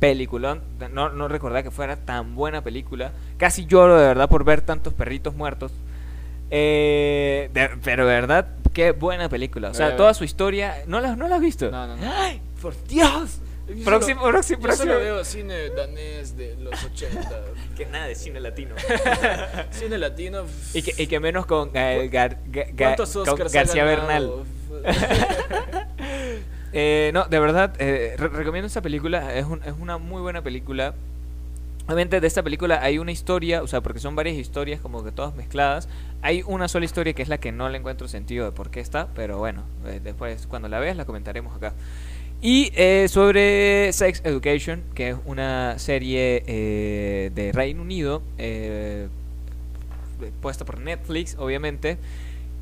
peliculón. No, no recordaba que fuera tan buena película. Casi lloro de verdad por ver tantos perritos muertos. Eh, de- pero de verdad, qué buena película. O sea, toda su historia... ¿No la, no la has visto? No, no, no. ¡Ay, por Dios! Yo Próximo, solo- próximo, Yo próximo. solo veo cine danés de los 80. Que nada de cine latino. cine latino. Y que, y que menos con, Gael Gar- Ga- Ga- ¿Cuántos con García? Bernal. Eh, no, de verdad, eh, re- recomiendo esta película. Es, un- es una muy buena película. Obviamente de esta película hay una historia, o sea, porque son varias historias como que todas mezcladas. Hay una sola historia que es la que no le encuentro sentido de por qué está, pero bueno, eh, después cuando la veas la comentaremos acá. Y eh, sobre Sex Education, que es una serie eh, de Reino Unido, eh, puesta por Netflix, obviamente.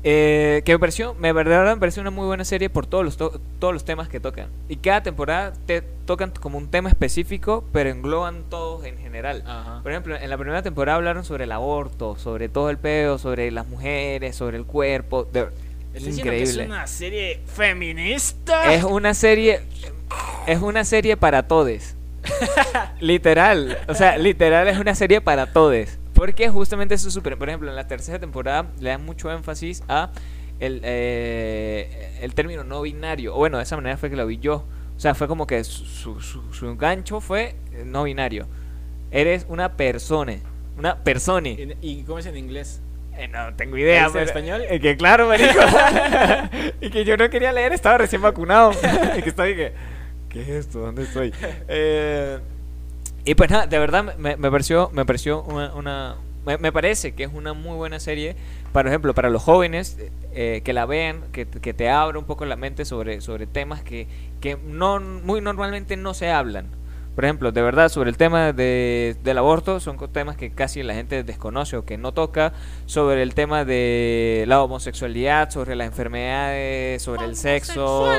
Eh, que me pareció, me verdad me pareció una muy buena serie por todos los to- todos los temas que tocan. Y cada temporada te tocan como un tema específico, pero engloban todos en general. Ajá. Por ejemplo, en la primera temporada hablaron sobre el aborto, sobre todo el pedo, sobre las mujeres, sobre el cuerpo. de- ¿Estás diciendo que increíble. es una serie feminista? Es una serie. Es una serie para todes. literal. O sea, literal es una serie para todes. Porque justamente eso es súper. Por ejemplo, en la tercera temporada le dan mucho énfasis a el, eh, el término no binario. O bueno, de esa manera fue que lo vi yo. O sea, fue como que su, su, su- gancho fue eh, no binario. Eres una persona. Una persona. ¿Y, cómo es en inglés? Eh, no tengo idea. ¿Dice en español? eh, que claro, marico. y que yo no quería leer, estaba recién vacunado. y que estaba y que, ¿qué es esto? ¿Dónde estoy? Eh, y pues nada, de verdad me, me pareció, me pareció una, una- me, parece que es una muy buena serie, por ejemplo, para los jóvenes, eh, que la vean, que, que te abra un poco la mente sobre, sobre temas que, que no, muy normalmente no se hablan. Por ejemplo, de verdad, sobre el tema de, del aborto, son temas que casi la gente desconoce o que no toca. Sobre el tema de la homosexualidad, sobre las enfermedades, sobre el sexo.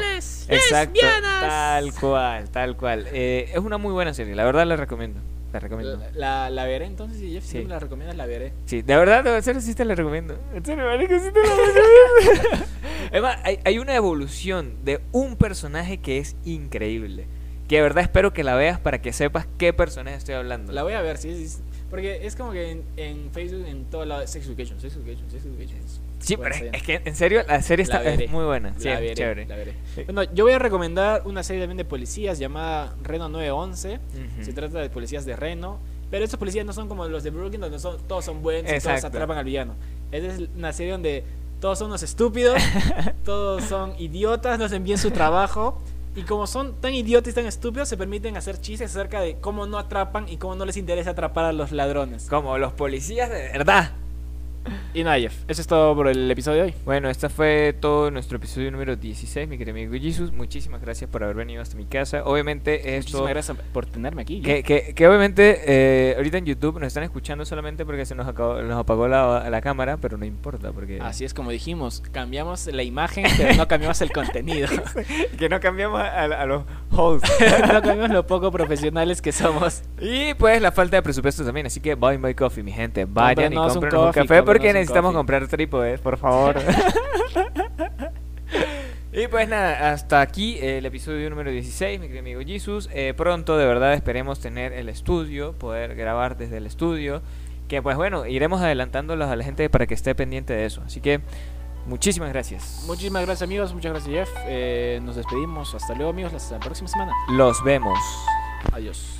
Exacto, lesbianas. tal cual, tal cual. Eh, es una muy buena serie, la verdad la recomiendo. La recomiendo. La, la veré entonces, si Jeff Sí. siempre la recomiendas, la veré. Sí, de verdad, de serio sí te la recomiendo. En serio, marico, sí te la recomiendo. Además, hay, hay una evolución de un personaje que es increíble. Que de verdad espero que la veas para que sepas qué personaje estoy hablando. La voy a ver, sí, sí. Porque es como que en, en Facebook, en todo lado, Sex Education, Sex Education, Sex Education. Sí, Bueno, pero es, es que en serio la serie La está es veré. muy buena. Sí, la es veré, chévere. la veré. Sí. Bueno, yo voy a recomendar una serie también de policías llamada Reno 911. Ujú. Se trata de policías de Reno. Pero estos policías no son como los de Brooklyn, donde son, todos son buenos y todos atrapan al villano. Esta es una serie donde todos son unos estúpidos, todos son idiotas, no hacen bien su trabajo. Y como son tan idiotas y tan estúpidos, se permiten hacer chistes acerca de cómo no atrapan y cómo no les interesa atrapar a los ladrones. Como los policías de verdad. Y nada, Jeff, eso es todo por el episodio de hoy. Bueno, este fue todo nuestro episodio número 16, mi querido amigo Jesus. Muchísimas gracias por haber venido hasta mi casa. Obviamente esto... Muchísimas gracias por tenerme aquí. Que, que, que obviamente eh, ahorita en YouTube nos están escuchando solamente porque se nos, acabó- nos apagó la, la cámara, pero no importa porque... Así es como dijimos, cambiamos la imagen, pero no cambiamos el contenido. que no cambiamos a, a los hosts. no cambiamos lo poco profesionales que somos. y pues la falta de presupuesto también, así que buy my coffee, mi gente. Vayan y compren un, café porque necesitamos coffee. comprar trípodes, por favor. Y pues nada, hasta aquí el episodio número 16, mi querido amigo Jesus. Eh, pronto, de verdad, esperemos tener el estudio, poder grabar desde el estudio. Que pues bueno, iremos adelantándolos a la gente para que esté pendiente de eso. Así que muchísimas gracias. Muchísimas gracias amigos, muchas gracias Jeff. Eh, nos despedimos. Hasta luego amigos, hasta la próxima semana. Los vemos. Adiós.